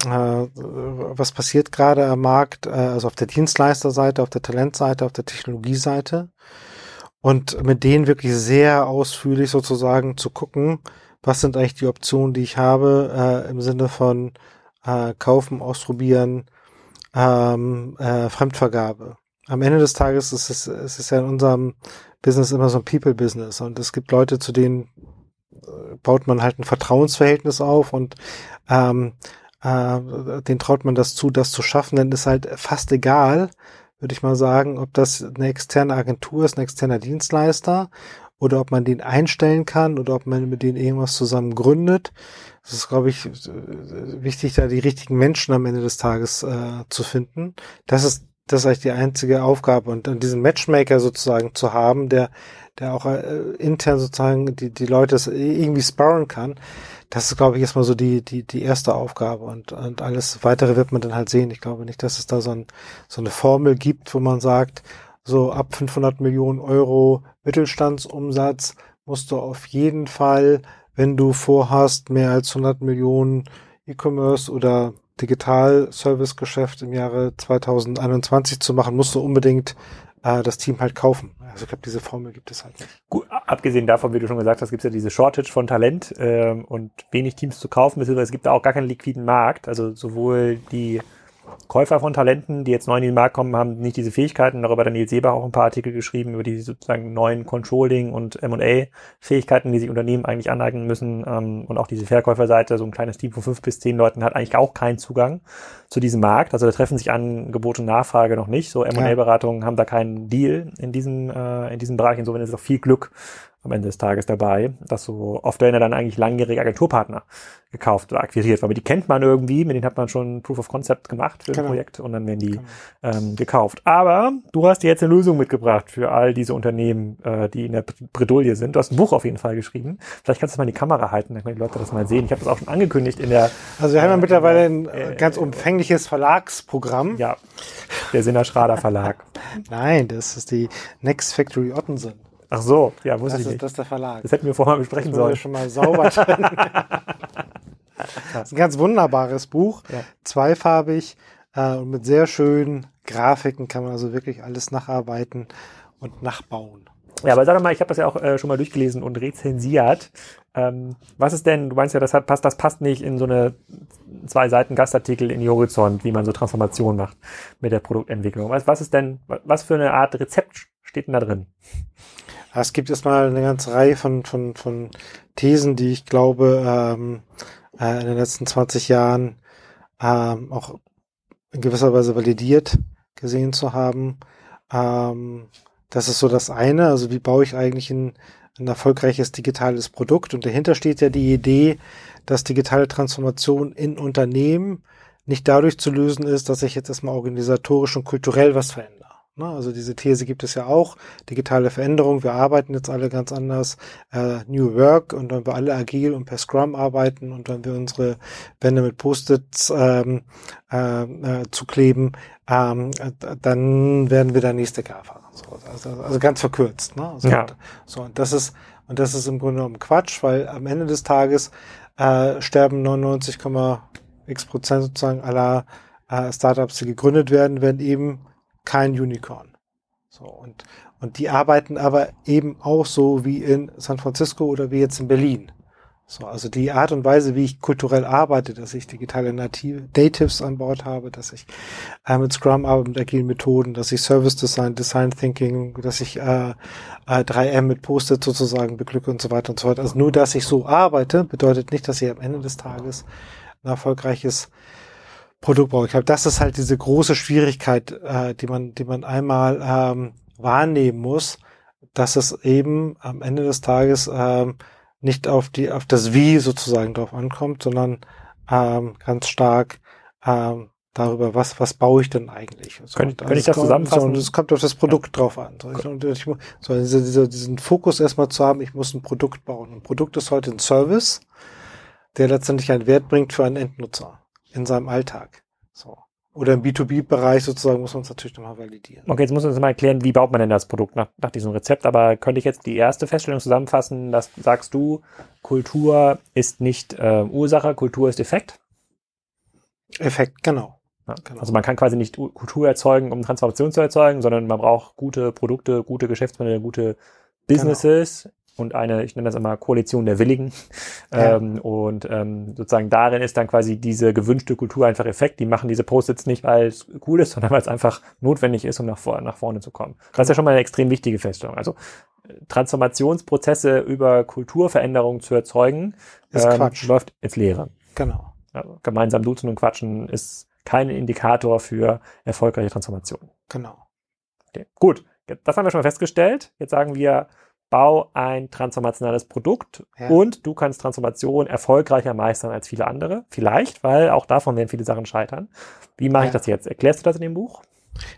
äh, was passiert gerade am Markt, äh, also auf der Dienstleisterseite, auf der Talentseite, auf der Technologieseite und mit denen wirklich sehr ausführlich sozusagen zu gucken, was sind eigentlich die Optionen, die ich habe, äh, im Sinne von äh, kaufen, ausprobieren, ähm, äh, Fremdvergabe. Am Ende des Tages ist es, es ist ja in unserem Business immer so ein People-Business und es gibt Leute, zu denen äh, baut man halt ein Vertrauensverhältnis auf und ähm, äh, den traut man das zu, das zu schaffen, dann ist halt fast egal, würde ich mal sagen, ob das eine externe Agentur ist, ein externer Dienstleister oder ob man den einstellen kann oder ob man mit denen irgendwas zusammen gründet. Es ist, glaube ich, wichtig, da die richtigen Menschen am Ende des Tages äh, zu finden. Das ist das ist eigentlich die einzige Aufgabe und, und diesen Matchmaker sozusagen zu haben, der der auch äh, intern sozusagen die die Leute irgendwie sparren kann. Das ist, glaube ich, erstmal so die die die erste Aufgabe und und alles weitere wird man dann halt sehen. Ich glaube nicht, dass es da so, ein, so eine Formel gibt, wo man sagt, so ab 500 Millionen Euro Mittelstandsumsatz musst du auf jeden Fall, wenn du vorhast, mehr als 100 Millionen E-Commerce oder Digital-Service-Geschäft im Jahre 2021 zu machen, musst du unbedingt äh, das Team halt kaufen. Also ich glaube, diese Formel gibt es halt nicht. Gut, abgesehen davon, wie du schon gesagt hast, gibt es ja diese Shortage von Talent ähm, und wenig Teams zu kaufen, beziehungsweise es gibt da auch gar keinen liquiden Markt. Also sowohl die Käufer von Talenten, die jetzt neu in den Markt kommen, haben nicht diese Fähigkeiten. Darüber hat Daniel Seber auch ein paar Artikel geschrieben über die sozusagen neuen Controlling- und M&A-Fähigkeiten, die sich Unternehmen eigentlich aneignen müssen. Ähm, und auch diese Verkäuferseite, so ein kleines Team von fünf bis zehn Leuten, hat eigentlich auch keinen Zugang zu diesem Markt. Also da treffen sich Angebot und Nachfrage noch nicht. So M&A-Beratungen haben da keinen Deal in diesem, äh, in diesem Bereich. Insofern ist es auch viel Glück am Ende des Tages dabei, dass so oft werden ja dann eigentlich langjährige Agenturpartner gekauft oder akquiriert, weil die kennt man irgendwie, mit denen hat man schon Proof of Concept gemacht für genau. ein Projekt und dann werden die genau. ähm, gekauft. Aber du hast dir jetzt eine Lösung mitgebracht für all diese Unternehmen, äh, die in der Bredouille sind. Du hast ein Buch auf jeden Fall geschrieben. Vielleicht kannst du mal in die Kamera halten, dann können die Leute das mal sehen. Ich habe das auch schon angekündigt in der. Also wir haben ja äh, mittlerweile ein äh, ganz umfängliches Verlagsprogramm. Ja, der Sinner Schrader Verlag. <laughs> Nein, das ist die Next Factory Ottensen. Ach so, ja, muss das ich ist, nicht. Das ist der Verlag. Das hätten wir vorher besprechen das sollen. Wir schon mal sauber drin. <laughs> das ist ein ganz wunderbares Buch, ja. zweifarbig äh, und mit sehr schönen Grafiken kann man also wirklich alles nacharbeiten und nachbauen. Ja, aber sag doch mal, ich habe das ja auch äh, schon mal durchgelesen und rezensiert. Ähm, was ist denn, du meinst ja, das hat, passt, das passt nicht in so eine zwei Seiten Gastartikel in die Horizont, wie man so Transformation macht mit der Produktentwicklung. Was, was ist denn, was für eine Art Rezept steht denn da drin? Es gibt erstmal eine ganze Reihe von, von, von Thesen, die ich glaube, ähm, äh, in den letzten 20 Jahren ähm, auch in gewisser Weise validiert gesehen zu haben. Ähm, das ist so das eine. Also wie baue ich eigentlich ein, ein erfolgreiches digitales Produkt? Und dahinter steht ja die Idee, dass digitale Transformation in Unternehmen nicht dadurch zu lösen ist, dass ich jetzt erstmal organisatorisch und kulturell was verändere? Also diese These gibt es ja auch. Digitale Veränderung, wir arbeiten jetzt alle ganz anders. Äh, New Work und wenn wir alle agil und per Scrum arbeiten und wenn wir unsere Wände mit Post-its ähm, äh, äh, zukleben, ähm, dann werden wir der nächste GAFA. So, also, also ganz verkürzt. Ne? So, ja. so, und das ist und das ist im Grunde genommen Quatsch, weil am Ende des Tages äh, sterben 99,x Prozent sozusagen aller äh, Startups, die gegründet werden, werden eben kein Unicorn. So, und, und die arbeiten aber eben auch so wie in San Francisco oder wie jetzt in Berlin. So, also die Art und Weise, wie ich kulturell arbeite, dass ich digitale Native, Natives an Bord habe, dass ich äh, mit Scrum arbeite, mit agilen Methoden, dass ich Service Design, Design Thinking, dass ich äh, äh, 3M mit Post-it sozusagen beglücke und so weiter und so fort. Also nur, dass ich so arbeite, bedeutet nicht, dass ich am Ende des Tages ein erfolgreiches Produktbau. Ich glaube, das ist halt diese große Schwierigkeit, äh, die man, die man einmal ähm, wahrnehmen muss, dass es eben am Ende des Tages ähm, nicht auf die, auf das Wie sozusagen drauf ankommt, sondern ähm, ganz stark ähm, darüber, was, was baue ich denn eigentlich? So, Kön könnte ich das zusammenfassen? So, es kommt auf das Produkt ja. drauf an. So, ich, ich, so diese, diese, diesen Fokus erstmal zu haben, ich muss ein Produkt bauen. Ein Produkt ist heute ein Service, der letztendlich einen Wert bringt für einen Endnutzer in seinem Alltag. So. Oder im B2B-Bereich sozusagen muss man es natürlich nochmal validieren. Okay, jetzt muss man uns mal erklären, wie baut man denn das Produkt nach, nach diesem Rezept. Aber könnte ich jetzt die erste Feststellung zusammenfassen, dass sagst du, Kultur ist nicht äh, Ursache, Kultur ist Effekt? Effekt, genau. Ja, genau. Also man kann quasi nicht Kultur erzeugen, um Transformation zu erzeugen, sondern man braucht gute Produkte, gute Geschäftsmodelle, gute Businesses, und eine, ich nenne das immer Koalition der Willigen. <laughs> Ja. Ähm, und ähm, sozusagen darin ist dann quasi diese gewünschte Kultur einfach Effekt. Die machen diese Post-its nicht, weil es cool ist, <laughs> sondern weil es einfach notwendig ist, um nach, vor, nach vorne zu kommen. Das ist ja schon mal eine extrem wichtige Feststellung. Also Transformationsprozesse über Kulturveränderungen zu erzeugen, ähm, läuft ins Leere. Genau. Also gemeinsam duzen und quatschen ist kein Indikator für erfolgreiche Transformation. Genau. Okay. Gut, das haben wir schon mal festgestellt. Jetzt sagen wir, bau ein transformationales Produkt ja. und du kannst Transformation erfolgreicher meistern als viele andere. Vielleicht, weil auch davon werden viele Sachen scheitern. Wie mache ja. ich das jetzt? Erklärst du das in dem Buch?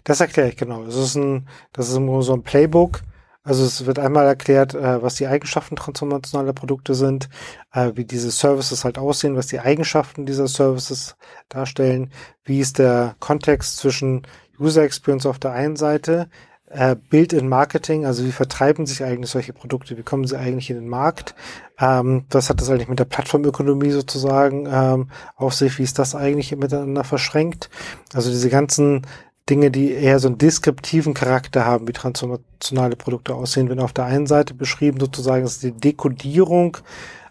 Das erkläre ich genau. Das ist ein, das ist so ein Playbook. Also es wird einmal erklärt, äh, was die Eigenschaften transformationaler Produkte sind, äh, wie diese Services halt aussehen, was die Eigenschaften dieser Services darstellen, wie ist der Kontext zwischen User Experience auf der einen Seite, äh, Bild in Marketing, also wie vertreiben sich eigentlich solche Produkte, wie kommen sie eigentlich in den Markt, ähm, was hat das eigentlich mit der Plattformökonomie sozusagen ähm, auf sich, wie ist das eigentlich miteinander verschränkt, also diese ganzen Dinge, die eher so einen deskriptiven Charakter haben, wie transformationale Produkte aussehen, wenn auf der einen Seite beschrieben sozusagen ist die Dekodierung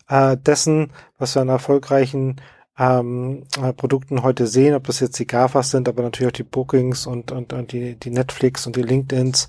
äh, dessen, was wir an erfolgreichen ähm, äh, Produkten heute sehen, ob das jetzt die GAFAs sind, aber natürlich auch die Bookings und, und, und die, die Netflix und die LinkedIns.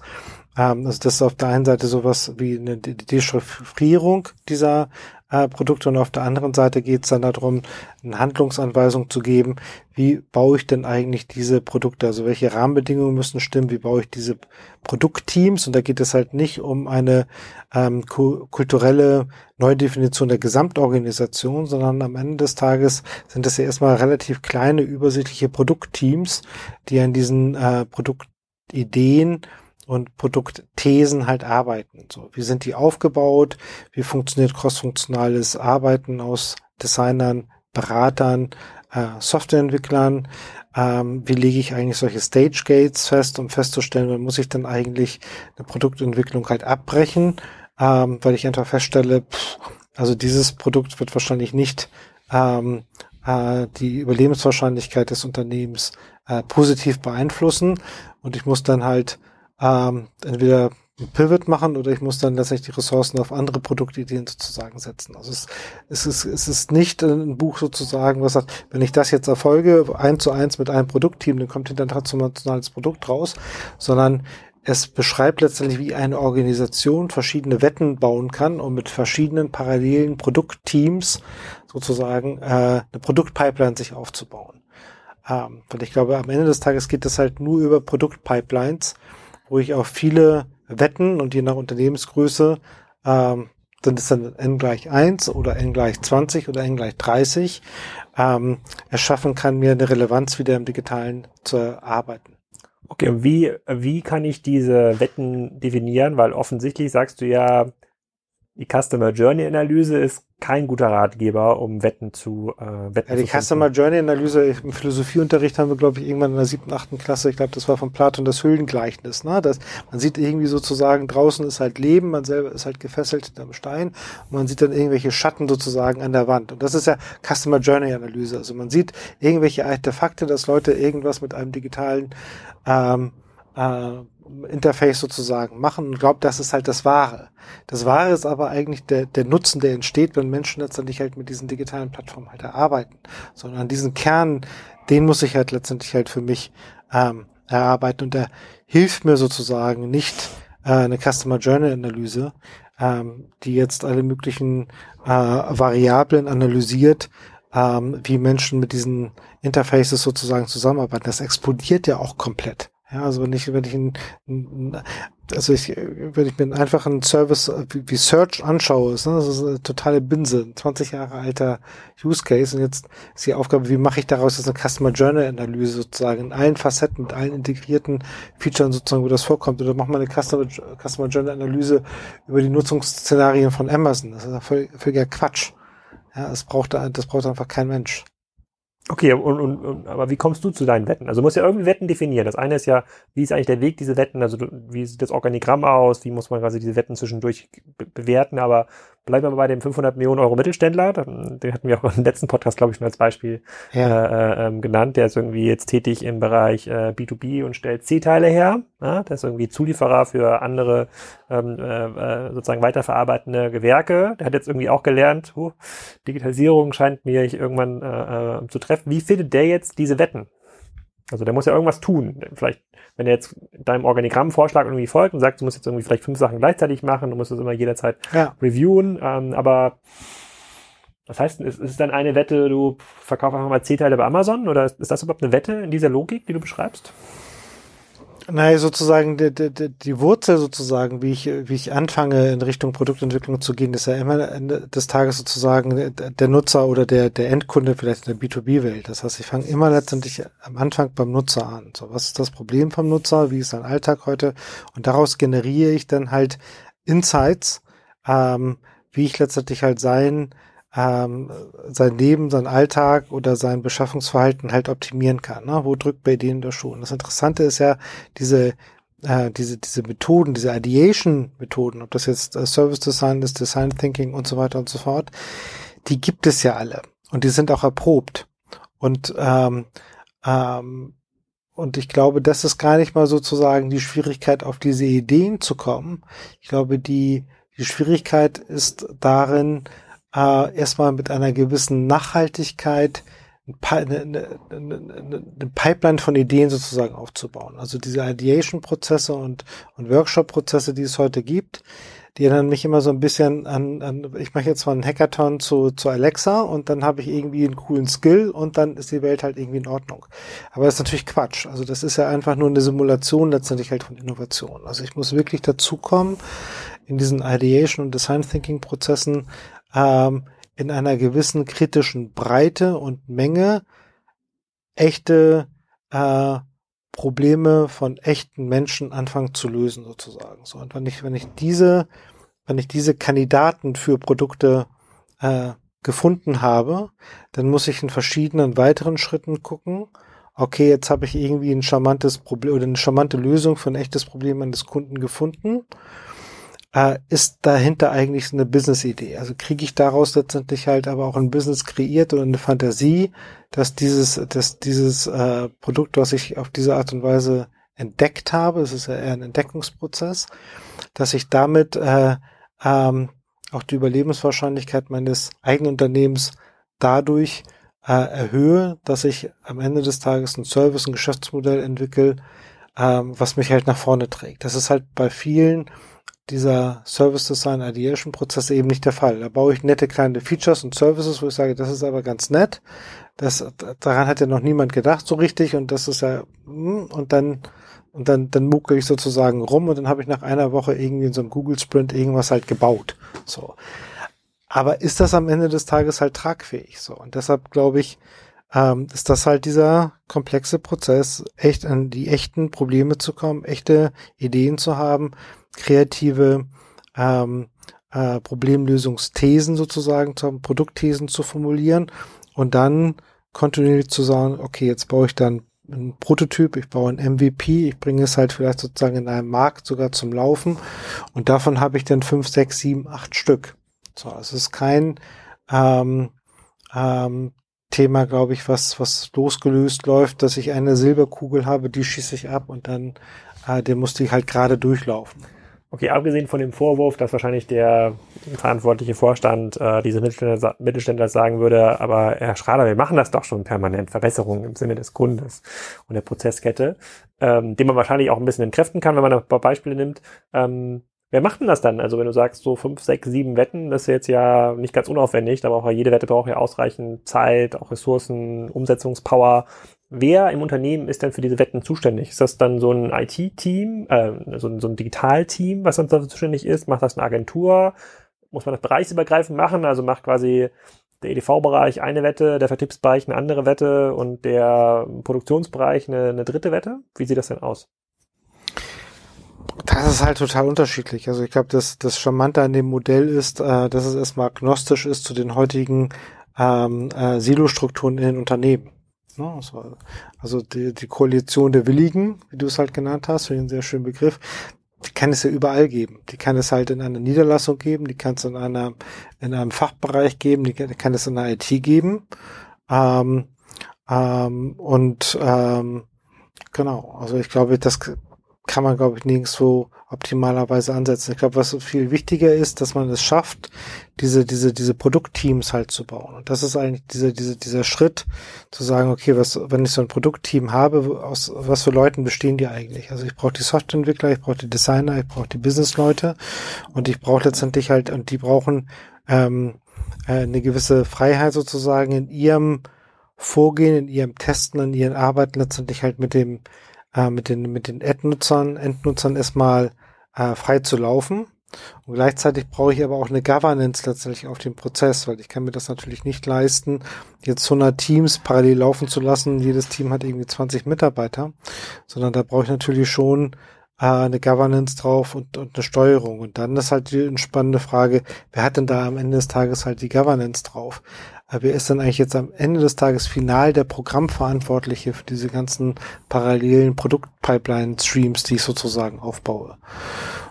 Ähm, also das ist auf der einen Seite sowas wie eine Dechiffrierung dieser äh, Produkte und auf der anderen Seite geht es dann darum, eine Handlungsanweisung zu geben, wie baue ich denn eigentlich diese Produkte, also welche Rahmenbedingungen müssen stimmen, wie baue ich diese Produktteams? Und da geht es halt nicht um eine ähm, kulturelle Neudefinition der Gesamtorganisation, sondern am Ende des Tages sind das ja erstmal relativ kleine, übersichtliche Produktteams, die an diesen äh, Produktideen und Produktthesen halt arbeiten. So, wie sind die aufgebaut? Wie funktioniert crossfunktionales Arbeiten aus Designern, Beratern, äh, Softwareentwicklern? Ähm, wie lege ich eigentlich solche Stage Gates fest, um festzustellen, wann muss ich dann eigentlich eine Produktentwicklung halt abbrechen, ähm, weil ich einfach feststelle, pff, also dieses Produkt wird wahrscheinlich nicht ähm, äh, die Überlebenswahrscheinlichkeit des Unternehmens äh, positiv beeinflussen und ich muss dann halt ähm, entweder ein Pivot machen oder ich muss dann letztendlich die Ressourcen auf andere Produktideen sozusagen setzen. Also es, es, ist, es ist nicht ein Buch sozusagen, was sagt, wenn ich das jetzt erfolge, eins zu eins mit einem Produktteam, dann kommt hinter ein transformationales Produkt raus, sondern es beschreibt letztendlich, wie eine Organisation verschiedene Wetten bauen kann, um mit verschiedenen parallelen Produktteams sozusagen äh, eine Produktpipeline sich aufzubauen. Ähm, weil ich glaube, am Ende des Tages geht es halt nur über Produktpipelines wo ich auch viele Wetten und je nach Unternehmensgröße ähm, sind es dann n gleich 1 oder n gleich 20 oder n gleich 30 ähm, erschaffen kann, mir eine Relevanz wieder im Digitalen zu erarbeiten. Okay, und wie, wie kann ich diese Wetten definieren? Weil offensichtlich sagst du ja, die Customer Journey Analyse ist kein guter Ratgeber, um Wetten zu äh, Wetten ja, Die zu Customer Journey Analyse im Philosophieunterricht haben wir, glaube ich, irgendwann in der siebten, achten Klasse, ich glaube, das war von Platon das Höhlengleichnis. Ne? Das, man sieht irgendwie sozusagen, draußen ist halt Leben, man selber ist halt gefesselt hinterm Stein und man sieht dann irgendwelche Schatten sozusagen an der Wand. Und das ist ja Customer Journey Analyse. Also man sieht irgendwelche Artefakte, dass Leute irgendwas mit einem digitalen ähm, äh, Interface sozusagen machen und glaubt, das ist halt das Wahre. Das Wahre ist aber eigentlich der, der Nutzen, der entsteht, wenn Menschen letztendlich halt mit diesen digitalen Plattformen halt erarbeiten. Sondern an diesen Kern, den muss ich halt letztendlich halt für mich ähm, erarbeiten und der hilft mir sozusagen nicht äh, eine Customer Journey Analyse, ähm, die jetzt alle möglichen äh, Variablen analysiert, ähm, wie Menschen mit diesen Interfaces sozusagen zusammenarbeiten. Das explodiert ja auch komplett. Ja, also wenn ich, wenn ich ein, also ich, wenn ich mir einen einfachen Service wie, Search anschaue, ist, ne, das ist eine totale Binse, ein 20 Jahre alter Use Case und jetzt ist die Aufgabe, wie mache ich daraus jetzt eine Customer Journey Analyse sozusagen in allen Facetten, mit allen integrierten Features sozusagen, wo das vorkommt oder mach mal eine Customer, Customer Journey Analyse über die Nutzungsszenarien von Amazon. Das ist völliger Quatsch. Ja, das braucht, das braucht einfach kein Mensch. Okay, und, und, aber wie kommst du zu deinen Wetten? Also du musst ja irgendwie Wetten definieren. Das eine ist ja, wie ist eigentlich der Weg, diese Wetten, also wie sieht das Organigramm aus, wie muss man quasi diese Wetten zwischendurch be bewerten, aber bleiben wir bei dem 500 Millionen Euro Mittelständler. Den hatten wir auch im letzten Podcast, glaube ich, schon als Beispiel ja. äh, ähm, genannt. Der ist irgendwie jetzt tätig im Bereich äh, B2B und stellt C-Teile her. Ja? Der ist irgendwie Zulieferer für andere ähm, äh, äh, sozusagen weiterverarbeitende Gewerke. Der hat jetzt irgendwie auch gelernt, huh, Digitalisierung scheint mir irgendwann äh, äh, zu treffen. Wie findet der jetzt diese Wetten? Also der muss ja irgendwas tun. Vielleicht, wenn er jetzt deinem Organigrammvorschlag irgendwie folgt und sagt, du musst jetzt irgendwie vielleicht fünf Sachen gleichzeitig machen, du musst es immer jederzeit ja. reviewen, ähm, aber was heißt denn, ist, ist dann eine Wette, du verkaufst einfach mal C-Teile bei Amazon oder ist das überhaupt eine Wette in dieser Logik, die du beschreibst? Naja, sozusagen die, die, die Wurzel sozusagen, wie ich, wie ich anfange in Richtung Produktentwicklung zu gehen, ist ja immer Ende des Tages sozusagen der Nutzer oder der, der Endkunde vielleicht in der B2B-Welt. Das heißt, ich fange immer letztendlich am Anfang beim Nutzer an. So, was ist das Problem vom Nutzer? Wie ist sein Alltag heute? Und daraus generiere ich dann halt Insights, ähm, wie ich letztendlich halt sein, ähm, sein Leben, sein Alltag oder sein Beschaffungsverhalten halt optimieren kann. Ne? Wo drückt bei denen der Schuh? Und das Interessante ist ja, diese äh, diese, diese Methoden, diese Ideation-Methoden, ob das jetzt äh, Service Design ist, Design Thinking und so weiter und so fort, die gibt es ja alle. Und die sind auch erprobt. Und, ähm, ähm, und ich glaube, das ist gar nicht mal sozusagen die Schwierigkeit, auf diese Ideen zu kommen. Ich glaube, die, die Schwierigkeit ist darin, äh, erstmal mit einer gewissen Nachhaltigkeit eine, eine, eine, Pipeline von Ideen sozusagen aufzubauen. Also diese Ideation-Prozesse und, und Workshop-Prozesse, die es heute gibt, die erinnern mich immer so ein bisschen an, an ich mache jetzt mal einen Hackathon zu, zu Alexa und dann habe ich irgendwie einen coolen Skill und dann ist die Welt halt irgendwie in Ordnung. Aber das ist natürlich Quatsch. Also das ist ja einfach nur eine Simulation letztendlich halt von Innovation. Also ich muss wirklich dazukommen, in diesen Ideation und Design Thinking Prozessen ähm, in einer gewissen kritischen Breite und Menge echte äh, Probleme von echten Menschen anfangen zu lösen sozusagen. So und wenn ich wenn ich diese wenn ich diese Kandidaten für Produkte äh, gefunden habe, dann muss ich in verschiedenen weiteren Schritten gucken. Okay, jetzt habe ich irgendwie ein charmantes Problem oder eine charmante Lösung für ein echtes Problem eines Kunden gefunden äh, ist dahinter eigentlich eine Business-Idee? Also kriege ich daraus letztendlich halt aber auch ein Business kreiert oder eine Fantasie, dass dieses, dass dieses äh, Produkt, was ich auf diese Art und Weise entdeckt habe, es ist ja eher ein Entdeckungsprozess, dass ich damit äh, ähm, auch die Überlebenswahrscheinlichkeit meines eigenen Unternehmens dadurch äh, erhöhe, dass ich am Ende des Tages ein Service, ein Geschäftsmodell entwickle, ähm, was mich halt nach vorne trägt. Das ist halt bei vielen dieser Service Design Ideation Prozess eben nicht der Fall. Da baue ich nette kleine Features und Services, wo ich sage, das ist aber ganz nett. Das, daran hat ja noch niemand gedacht so richtig und das ist ja, hm, und dann, und dann, dann mucke ich sozusagen rum und dann habe ich nach einer Woche irgendwie in so einem Google Sprint irgendwas halt gebaut. So. Aber ist das am Ende des Tages halt tragfähig? So. Und deshalb glaube ich, ähm, ist das halt dieser komplexe Prozess, echt an die echten Probleme zu kommen, echte Ideen zu haben, kreative ähm, äh, Problemlösungsthesen sozusagen, zu Produktthesen zu formulieren und dann kontinuierlich zu sagen, okay, jetzt baue ich dann einen Prototyp, ich baue ein MVP, ich bringe es halt vielleicht sozusagen in einem Markt sogar zum Laufen und davon habe ich dann fünf, sechs, sieben, acht Stück. So, es ist kein ähm, ähm, Thema, glaube ich, was, was losgelöst läuft, dass ich eine Silberkugel habe, die schieße ich ab und dann, äh, der musste ich halt gerade durchlaufen. Okay, abgesehen von dem Vorwurf, dass wahrscheinlich der verantwortliche Vorstand äh, diese Mittelständler, Mittelständler sagen würde, aber Herr Schrader, wir machen das doch schon permanent, Verbesserungen im Sinne des Kundes und der Prozesskette, ähm, den man wahrscheinlich auch ein bisschen entkräften kann, wenn man ein paar Beispiele nimmt. Ähm, wer macht denn das dann? Also wenn du sagst, so fünf, sechs, sieben Wetten, das ist jetzt ja nicht ganz unaufwendig, aber auch jede Wette braucht ja ausreichend Zeit, auch Ressourcen, Umsetzungspower. Wer im Unternehmen ist denn für diese Wetten zuständig? Ist das dann so ein IT-Team, äh, so, ein, so ein Digital-Team, was dann dafür zuständig ist? Macht das eine Agentur? Muss man das bereichsübergreifend machen? Also macht quasi der EDV-Bereich eine Wette, der Vertriebsbereich eine andere Wette und der Produktionsbereich eine, eine dritte Wette? Wie sieht das denn aus? Das ist halt total unterschiedlich. Also ich glaube, das, das Charmante an dem Modell ist, äh, dass es erstmal agnostisch ist zu den heutigen ähm, äh, Silo-Strukturen in den Unternehmen. Ne? Also die, die Koalition der Willigen, wie du es halt genannt hast, für den sehr schönen Begriff, die kann es ja überall geben. Die kann es halt in einer Niederlassung geben, die kann es in einer, in einem Fachbereich geben, die kann es in der IT geben. Ähm, ähm, und ähm, genau, also ich glaube, das kann man, glaube ich, nirgendwo optimalerweise ansetzen. Ich glaube, was viel wichtiger ist, dass man es schafft, diese, diese, diese Produktteams halt zu bauen. Und das ist eigentlich dieser, dieser, dieser Schritt, zu sagen, okay, was, wenn ich so ein Produktteam habe, aus was für Leuten bestehen die eigentlich? Also ich brauche die Softwareentwickler, ich brauche die Designer, ich brauche die Businessleute und ich brauche letztendlich halt, und die brauchen ähm, äh, eine gewisse Freiheit sozusagen in ihrem Vorgehen, in ihrem Testen, in ihren Arbeiten letztendlich halt mit dem äh, mit den, mit den Endnutzern, Endnutzern erstmal äh, frei zu laufen. Und gleichzeitig brauche ich aber auch eine Governance letztendlich auf dem Prozess, weil ich kann mir das natürlich nicht leisten, jetzt 100 Teams parallel laufen zu lassen. Jedes Team hat irgendwie 20 Mitarbeiter, sondern da brauche ich natürlich schon äh, eine Governance drauf und, und eine Steuerung. Und dann ist halt die spannende Frage, wer hat denn da am Ende des Tages halt die Governance drauf? Wer ist dann eigentlich jetzt am Ende des Tages final der Programmverantwortliche für diese ganzen parallelen Produktpipeline-Streams, die ich sozusagen aufbaue.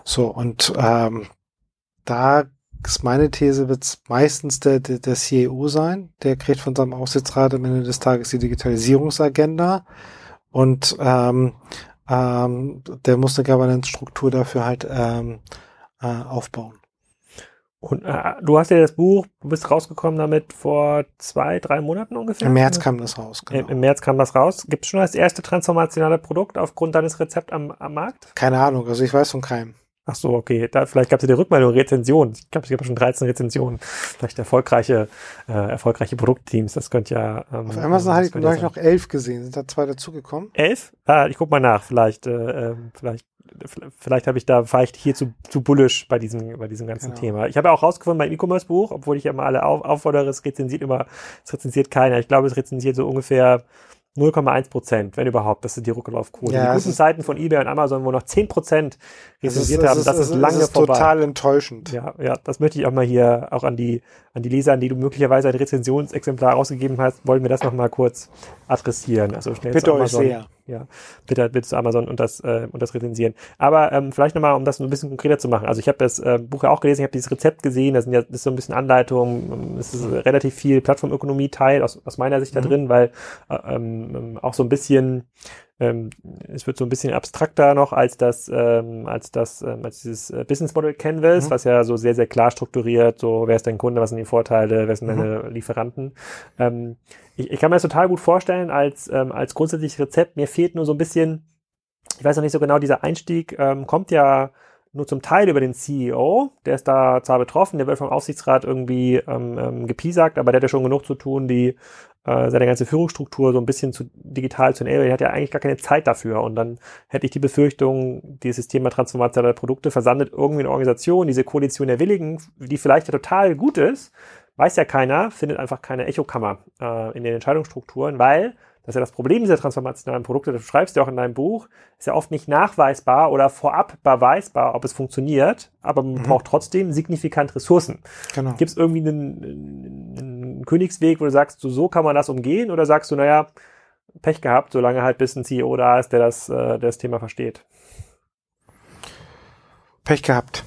So, und ähm, da ist meine These, wird es meistens der, der, der CEO sein. Der kriegt von seinem Aufsichtsrat am Ende des Tages die Digitalisierungsagenda und ähm, ähm, der muss eine Governance-Struktur dafür halt ähm, äh, aufbauen. Und äh, du hast ja das Buch, du bist rausgekommen damit vor zwei, drei Monaten ungefähr? Im März kam das raus, genau. Im, Im, März kam das raus. Gibt es schon das erste transformationale Produkt aufgrund deines Rezepts am, am Markt? Keine Ahnung, also ich weiß von keinem. Ach so, okay. Da, vielleicht gab es ja die Rückmeldung, Rezension. Ich glaube, es gab schon 13 Rezensionen. Vielleicht erfolgreiche, äh, erfolgreiche Produktteams. Das könnte ja. Ähm, Auf Amazon hatte ich, glaube ich, noch elf gesehen. Sind da zwei dazugekommen? Elf? Ah, ich guck mal nach. Vielleicht, äh, ähm, vielleicht vielleicht habe ich da, war ich hier zu, zu bullish bei diesem, bei diesem ganzen genau. Thema. Ich habe ja auch rausgefunden beim E-Commerce-Buch, obwohl ich ja mal alle auf, auffordere, es rezensiert immer, es rezensiert keiner. Ich glaube, es rezensiert so ungefähr 0,1 Prozent, wenn überhaupt. Das sind die Rücklaufquote. Ja, die guten Zeiten von eBay und Amazon, wo noch 10 Prozent rezensiert haben, das ist, ist lange ist vorbei. total enttäuschend. Ja, ja, das möchte ich auch mal hier auch an die, an die Leser, an die du möglicherweise ein Rezensionsexemplar ausgegeben hast, wollen wir das noch mal kurz adressieren. Also schnell Bitte euch sehr ja, bitte, bitte zu Amazon und das, äh, und das rezensieren. Aber ähm, vielleicht nochmal, um das ein bisschen konkreter zu machen. Also ich habe das äh, Buch ja auch gelesen, ich habe dieses Rezept gesehen, da sind ja, das ist so ein bisschen Anleitung, ähm, es ist relativ viel Plattformökonomie-Teil aus, aus meiner Sicht mhm. da drin, weil äh, ähm, auch so ein bisschen ähm, es wird so ein bisschen abstrakter noch als das, ähm, als das, ähm, als dieses äh, Business Model Canvas, mhm. was ja so sehr, sehr klar strukturiert, so wer ist dein Kunde, was sind die Vorteile, wer sind mhm. deine Lieferanten. Ähm, ich, ich kann mir das total gut vorstellen als, ähm, als grundsätzliches Rezept. Mir fehlt nur so ein bisschen, ich weiß noch nicht so genau, dieser Einstieg ähm, kommt ja nur zum Teil über den CEO, der ist da zwar betroffen, der wird vom Aufsichtsrat irgendwie ähm, ähm, gepiesackt, aber der hat ja schon genug zu tun, die äh, seine ganze Führungsstruktur so ein bisschen zu digital zu enablen. Er hat ja eigentlich gar keine Zeit dafür. Und dann hätte ich die Befürchtung, dieses Thema transformationale Produkte versandet irgendwie eine Organisation, diese Koalition der Willigen, die vielleicht ja total gut ist, weiß ja keiner, findet einfach keine Echokammer äh, in den Entscheidungsstrukturen, weil das ist ja das Problem dieser transformationalen Produkte, das schreibst du auch in deinem Buch, ist ja oft nicht nachweisbar oder vorab beweisbar, ob es funktioniert, aber man mhm. braucht trotzdem signifikant Ressourcen. Genau. Gibt es irgendwie einen, einen, Königsweg, wo du sagst, so, so kann man das umgehen oder sagst du, naja, Pech gehabt, solange halt bis ein CEO da ist, der das, äh, der das Thema versteht? Pech gehabt.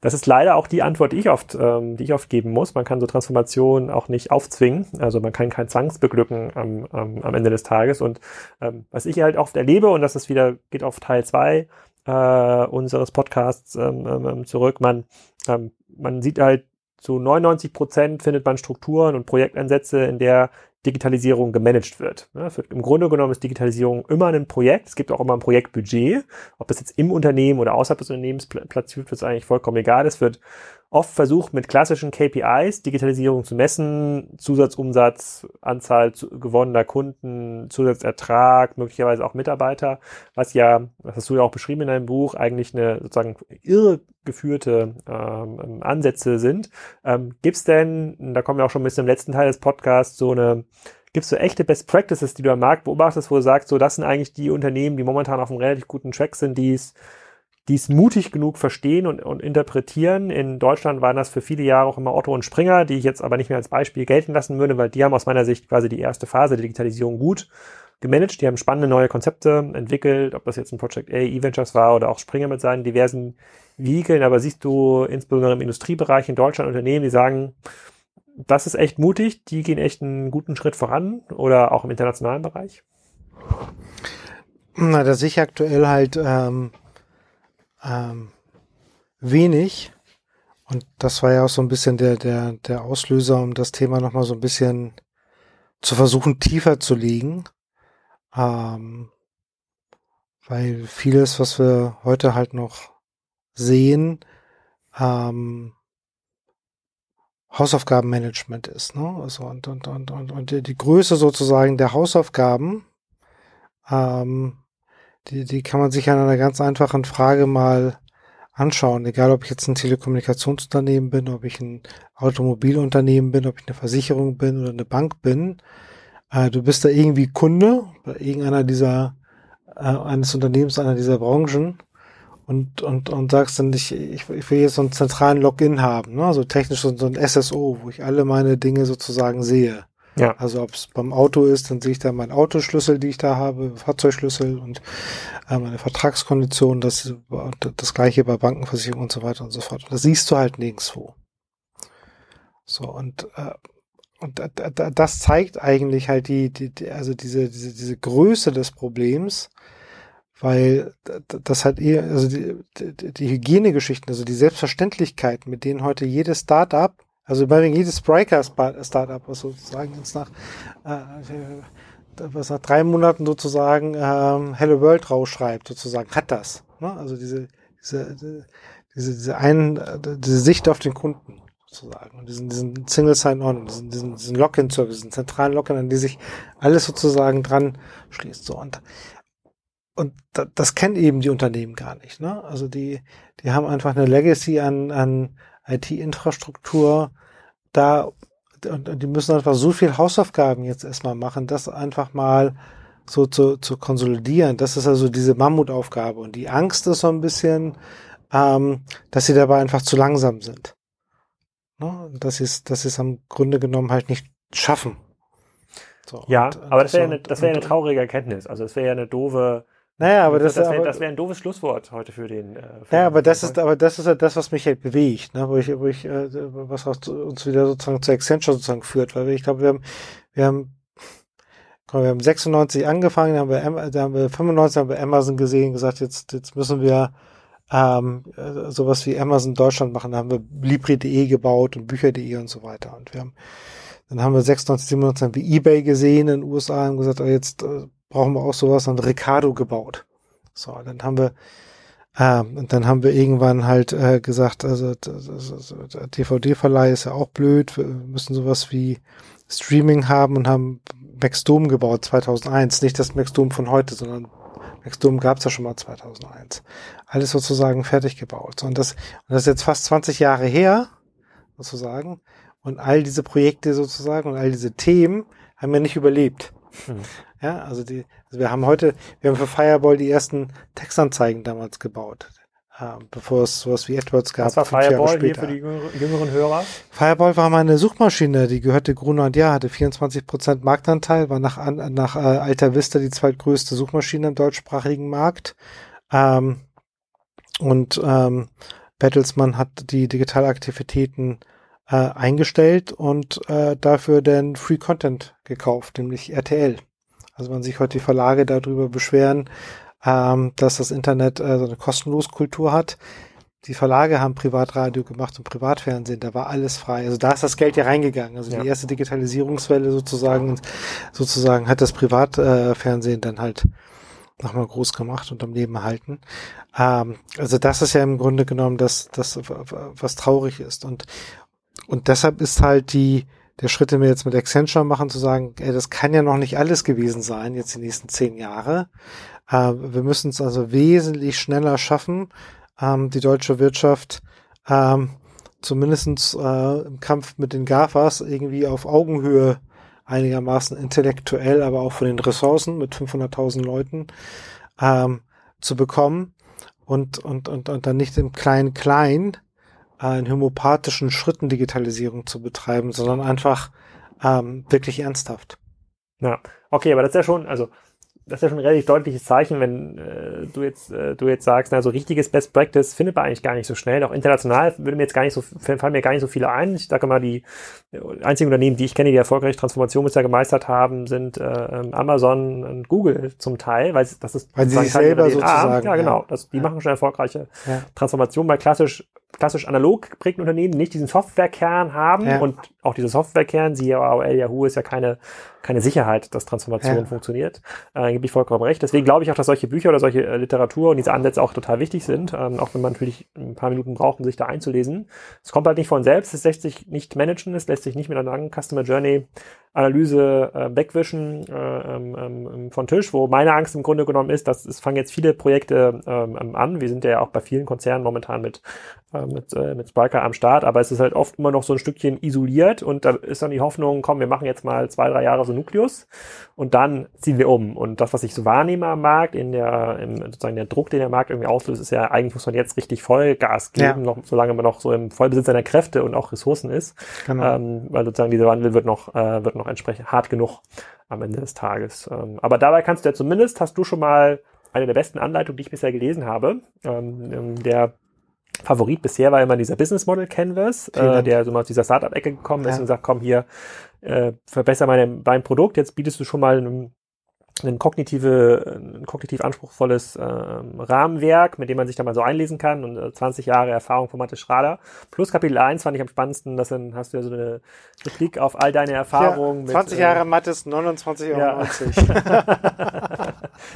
Das ist leider auch die Antwort, die ich oft, ähm, die ich oft geben muss. Man kann so Transformationen auch nicht aufzwingen. Also man kann kein Zwangsbeglücken am, am, am Ende des Tages. Und ähm, was ich halt oft erlebe, und das ist wieder, geht auf Teil zwei äh, unseres Podcasts ähm, ähm, zurück, man, ähm, man sieht halt, zu 99 Prozent findet man Strukturen und Projektansätze, in der Digitalisierung gemanagt wird. Ja, wird. Im Grunde genommen ist Digitalisierung immer ein Projekt. Es gibt auch immer ein Projektbudget. Ob das jetzt im Unternehmen oder außerhalb des Unternehmens platziert wird, ist eigentlich vollkommen egal. Es wird oft versucht, mit klassischen KPIs Digitalisierung zu messen, Zusatzumsatz, Anzahl gewonnener Kunden, Zusatzertrag, möglicherweise auch Mitarbeiter, was ja, das hast du ja auch beschrieben in deinem Buch, eigentlich eine sozusagen irregeführte ähm, Ansätze sind. Ähm, Gibt es denn, da kommen wir auch schon ein bisschen im letzten Teil des Podcasts, so eine Gibt es so echte Best Practices, die du am Markt beobachtest, wo du sagst, so das sind eigentlich die Unternehmen, die momentan auf einem relativ guten Track sind, die es die es mutig genug verstehen und, und interpretieren. In Deutschland waren das für viele Jahre auch immer Otto und Springer, die ich jetzt aber nicht mehr als Beispiel gelten lassen würde, weil die haben aus meiner Sicht quasi die erste Phase der Digitalisierung gut gemanagt, die haben spannende neue Konzepte entwickelt, ob das jetzt ein Project A, E-Ventures war oder auch Springer mit seinen diversen Vehikeln, aber siehst du insbesondere im Industriebereich in Deutschland Unternehmen, die sagen, das ist echt mutig, die gehen echt einen guten Schritt voran oder auch im internationalen Bereich? Na, da sehe ich aktuell halt ähm, ähm, wenig. Und das war ja auch so ein bisschen der, der, der Auslöser, um das Thema nochmal so ein bisschen zu versuchen, tiefer zu legen. Ähm, weil vieles, was wir heute halt noch sehen, ähm, Hausaufgabenmanagement ist. Ne? Also und, und, und, und, und die Größe sozusagen der Hausaufgaben, ähm, die, die kann man sich an einer ganz einfachen Frage mal anschauen, egal ob ich jetzt ein Telekommunikationsunternehmen bin, ob ich ein Automobilunternehmen bin, ob ich eine Versicherung bin oder eine Bank bin. Äh, du bist da irgendwie Kunde bei irgendeiner dieser, äh, eines Unternehmens, einer dieser Branchen und, und, und sagst dann, ich, ich, ich will jetzt so einen zentralen Login haben, ne? so technisch so, so ein SSO, wo ich alle meine Dinge sozusagen sehe. Ja. Also ob es beim Auto ist, dann sehe ich da meinen Autoschlüssel, die ich da habe, Fahrzeugschlüssel und äh, meine Vertragskonditionen, das, das gleiche bei Bankenversicherung und so weiter und so fort. Das siehst du halt nirgendwo. So, und, äh, und das zeigt eigentlich halt die, die, die, also diese, diese, diese Größe des Problems, weil das halt eher, also die, die, Hygienegeschichten, also die Selbstverständlichkeit, mit denen heute jedes Startup also bei jedes Spriker-Startup, was sozusagen jetzt nach, äh, was nach drei Monaten sozusagen ähm, Hello World rausschreibt, sozusagen, hat das. Ne? Also diese, diese, diese, diese, ein, diese Sicht auf den Kunden sozusagen und diesen, diesen Single Sign-On, diesen, diesen, diesen Login-Service, diesen zentralen Login, an die sich alles sozusagen dran schließt. So und und das kennen eben die Unternehmen gar nicht. Ne? Also die, die haben einfach eine Legacy an, an IT-Infrastruktur da und die müssen einfach so viel Hausaufgaben jetzt erstmal machen, das einfach mal so zu, zu konsolidieren. Das ist also diese Mammutaufgabe. Und die Angst ist so ein bisschen, ähm, dass sie dabei einfach zu langsam sind. Ne? Dass sie es, dass sie es am Grunde genommen halt nicht schaffen. So, ja, und, aber das wäre so, eine, das wäre eine traurige Erkenntnis. Also es wäre ja eine doofe, naja, aber das, das wäre wär ein doofes Schlusswort heute für den. Äh, für ja, aber das ist, aber das ist ja das, was mich halt bewegt, ne? wo ich, wo ich, äh, was uns wieder sozusagen zu Accenture sozusagen führt, weil ich glaube, wir haben, wir haben, komm, wir haben 96 angefangen, dann haben wir, da haben wir 95 haben wir Amazon gesehen, gesagt, jetzt, jetzt müssen wir ähm, äh, sowas wie Amazon Deutschland machen, da haben wir Libri.de gebaut und Bücher.de und so weiter und wir haben dann haben wir 96, 97 haben wir eBay gesehen in den USA und gesagt, oh, jetzt äh, brauchen wir auch sowas und Ricardo gebaut. So, dann haben wir äh, und dann haben wir irgendwann halt äh, gesagt, also DVD-Verleih ist ja auch blöd, wir müssen sowas wie Streaming haben und haben Maxdome gebaut 2001. Nicht das Maxdome von heute, sondern Maxdome gab es ja schon mal 2001. Alles sozusagen fertig gebaut. Und, das, und das ist jetzt fast 20 Jahre her, sozusagen. Und all diese Projekte sozusagen und all diese Themen haben ja nicht überlebt. Hm. Ja, also die, also wir haben heute, wir haben für Fireball die ersten Textanzeigen damals gebaut, äh, bevor es sowas wie AdWords gab. Was war Fireball hier für die jüngeren Hörer? Fireball war mal eine Suchmaschine, die gehörte Gruner und Ja, hatte 24 Prozent Marktanteil, war nach, nach äh, Alta Vista die zweitgrößte Suchmaschine im deutschsprachigen Markt. Ähm, und ähm, Bertelsmann hat die Digitalaktivitäten äh, eingestellt und äh, dafür den Free Content gekauft, nämlich RTL. Also wenn sich heute die Verlage darüber beschweren, ähm, dass das Internet äh, so eine kostenlose Kultur hat. Die Verlage haben Privatradio gemacht und Privatfernsehen, da war alles frei. Also da ist das Geld ja reingegangen. Also ja. die erste Digitalisierungswelle sozusagen, sozusagen hat das Privatfernsehen äh, dann halt nochmal groß gemacht und am Leben erhalten. Ähm, also das ist ja im Grunde genommen das, das, was traurig ist. Und, und deshalb ist halt die, der Schritt, den wir jetzt mit Accenture machen, zu sagen, ey, das kann ja noch nicht alles gewesen sein, jetzt die nächsten zehn Jahre. Äh, wir müssen es also wesentlich schneller schaffen, ähm, die deutsche Wirtschaft ähm, zumindestens äh, im Kampf mit den GAFAs irgendwie auf Augenhöhe einigermaßen intellektuell, aber auch von den Ressourcen mit 500.000 Leuten ähm, zu bekommen und, und, und, und dann nicht im Klein-Klein in homöopathischen Schritten Digitalisierung zu betreiben, sondern einfach ähm, wirklich ernsthaft. Ja, okay, aber das ist ja schon, also das ist ja schon ein relativ deutliches Zeichen, wenn äh, du jetzt äh, du jetzt sagst, na, so richtiges Best Practice findet man eigentlich gar nicht so schnell. Auch international würde mir jetzt gar nicht so fallen mir gar nicht so viele ein. Ich sage mal, die einzigen Unternehmen, die ich kenne, die erfolgreich Transformation bisher gemeistert haben, sind äh, ähm, Amazon und Google zum Teil, weil das ist weil sie sich selber sozusagen ja genau, das, die ja. machen schon erfolgreiche ja. Transformation bei klassisch klassisch analog geprägten Unternehmen nicht diesen Softwarekern haben ja. und auch dieser Softwarekern, siehe AOL, Yahoo, ist ja keine, keine Sicherheit, dass Transformation ja. funktioniert. Äh, gebe ich vollkommen recht. Deswegen glaube ich auch, dass solche Bücher oder solche äh, Literatur und diese Ansätze auch total wichtig sind, ähm, auch wenn man natürlich ein paar Minuten braucht, um sich da einzulesen. Es kommt halt nicht von selbst, es lässt sich nicht managen, es lässt sich nicht mit einer langen Customer Journey Analyse äh, wegwischen äh, ähm, ähm, von Tisch, wo meine Angst im Grunde genommen ist, dass es fangen jetzt viele Projekte ähm, an. Wir sind ja auch bei vielen Konzernen momentan mit, äh, mit, äh, mit Spriker am Start, aber es ist halt oft immer noch so ein Stückchen isoliert und da ist dann die Hoffnung, komm, wir machen jetzt mal zwei, drei Jahre so Nukleus und dann ziehen wir um. Und das, was ich so wahrnehme am Markt, in der, im, sozusagen der Druck, den der Markt irgendwie auslöst, ist ja, eigentlich muss man jetzt richtig Vollgas geben, ja. noch, solange man noch so im Vollbesitz seiner Kräfte und auch Ressourcen ist. Genau. Ähm, weil sozusagen dieser Wandel wird noch, äh, wird noch entsprechend hart genug am Ende des Tages. Ähm, aber dabei kannst du ja zumindest, hast du schon mal eine der besten Anleitungen, die ich bisher gelesen habe. Ähm, ähm der Favorit bisher war immer dieser Business Model Canvas, äh, der so mal aus dieser Startup-Ecke gekommen ist ja. und sagt, komm hier, äh, verbessere meine, dein Produkt, jetzt bietest du schon mal einen ein, kognitive, ein kognitiv anspruchsvolles äh, Rahmenwerk, mit dem man sich da mal so einlesen kann und äh, 20 Jahre Erfahrung von Mathe Schrader. Plus Kapitel 1 fand ich am spannendsten, dass dann hast du ja so eine Blick auf all deine Erfahrungen. Ja, 20 mit, Jahre äh, Mathe ist 29,90 Euro. Ja. <laughs>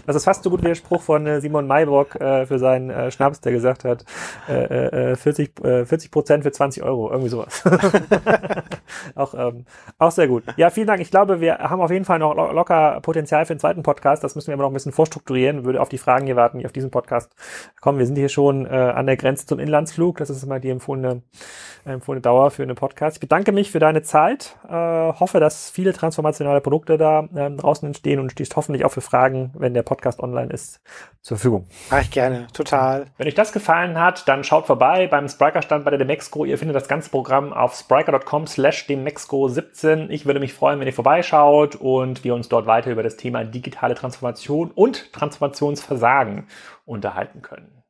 das ist fast so gut wie der Spruch von äh, Simon Maybrock äh, für seinen äh, Schnaps, der gesagt hat, äh, äh, 40, äh, 40 Prozent für 20 Euro, irgendwie sowas. <laughs> auch, ähm, auch sehr gut. Ja, vielen Dank. Ich glaube, wir haben auf jeden Fall noch locker Potenzial für einen zweiten Podcast. Das müssen wir aber noch ein bisschen vorstrukturieren. Würde auf die Fragen hier warten, die auf diesen Podcast kommen. Wir sind hier schon äh, an der Grenze zum Inlandsflug. Das ist immer die empfohlene, empfohlene Dauer für einen Podcast. Ich bedanke mich für deine Zeit. Äh, hoffe, dass viele transformationale Produkte da äh, draußen entstehen und stehst hoffentlich auch für Fragen, wenn der Podcast online ist, zur Verfügung. Mach ich gerne. Total. Wenn euch das gefallen hat, dann schaut vorbei beim Spriker-Stand bei der Demexco. Ihr findet das ganze Programm auf spriker.com slash demexco17. Ich würde mich freuen, wenn ihr vorbeischaut und wir uns dort weiter über das Thema digitale Transformation und Transformationsversagen unterhalten können.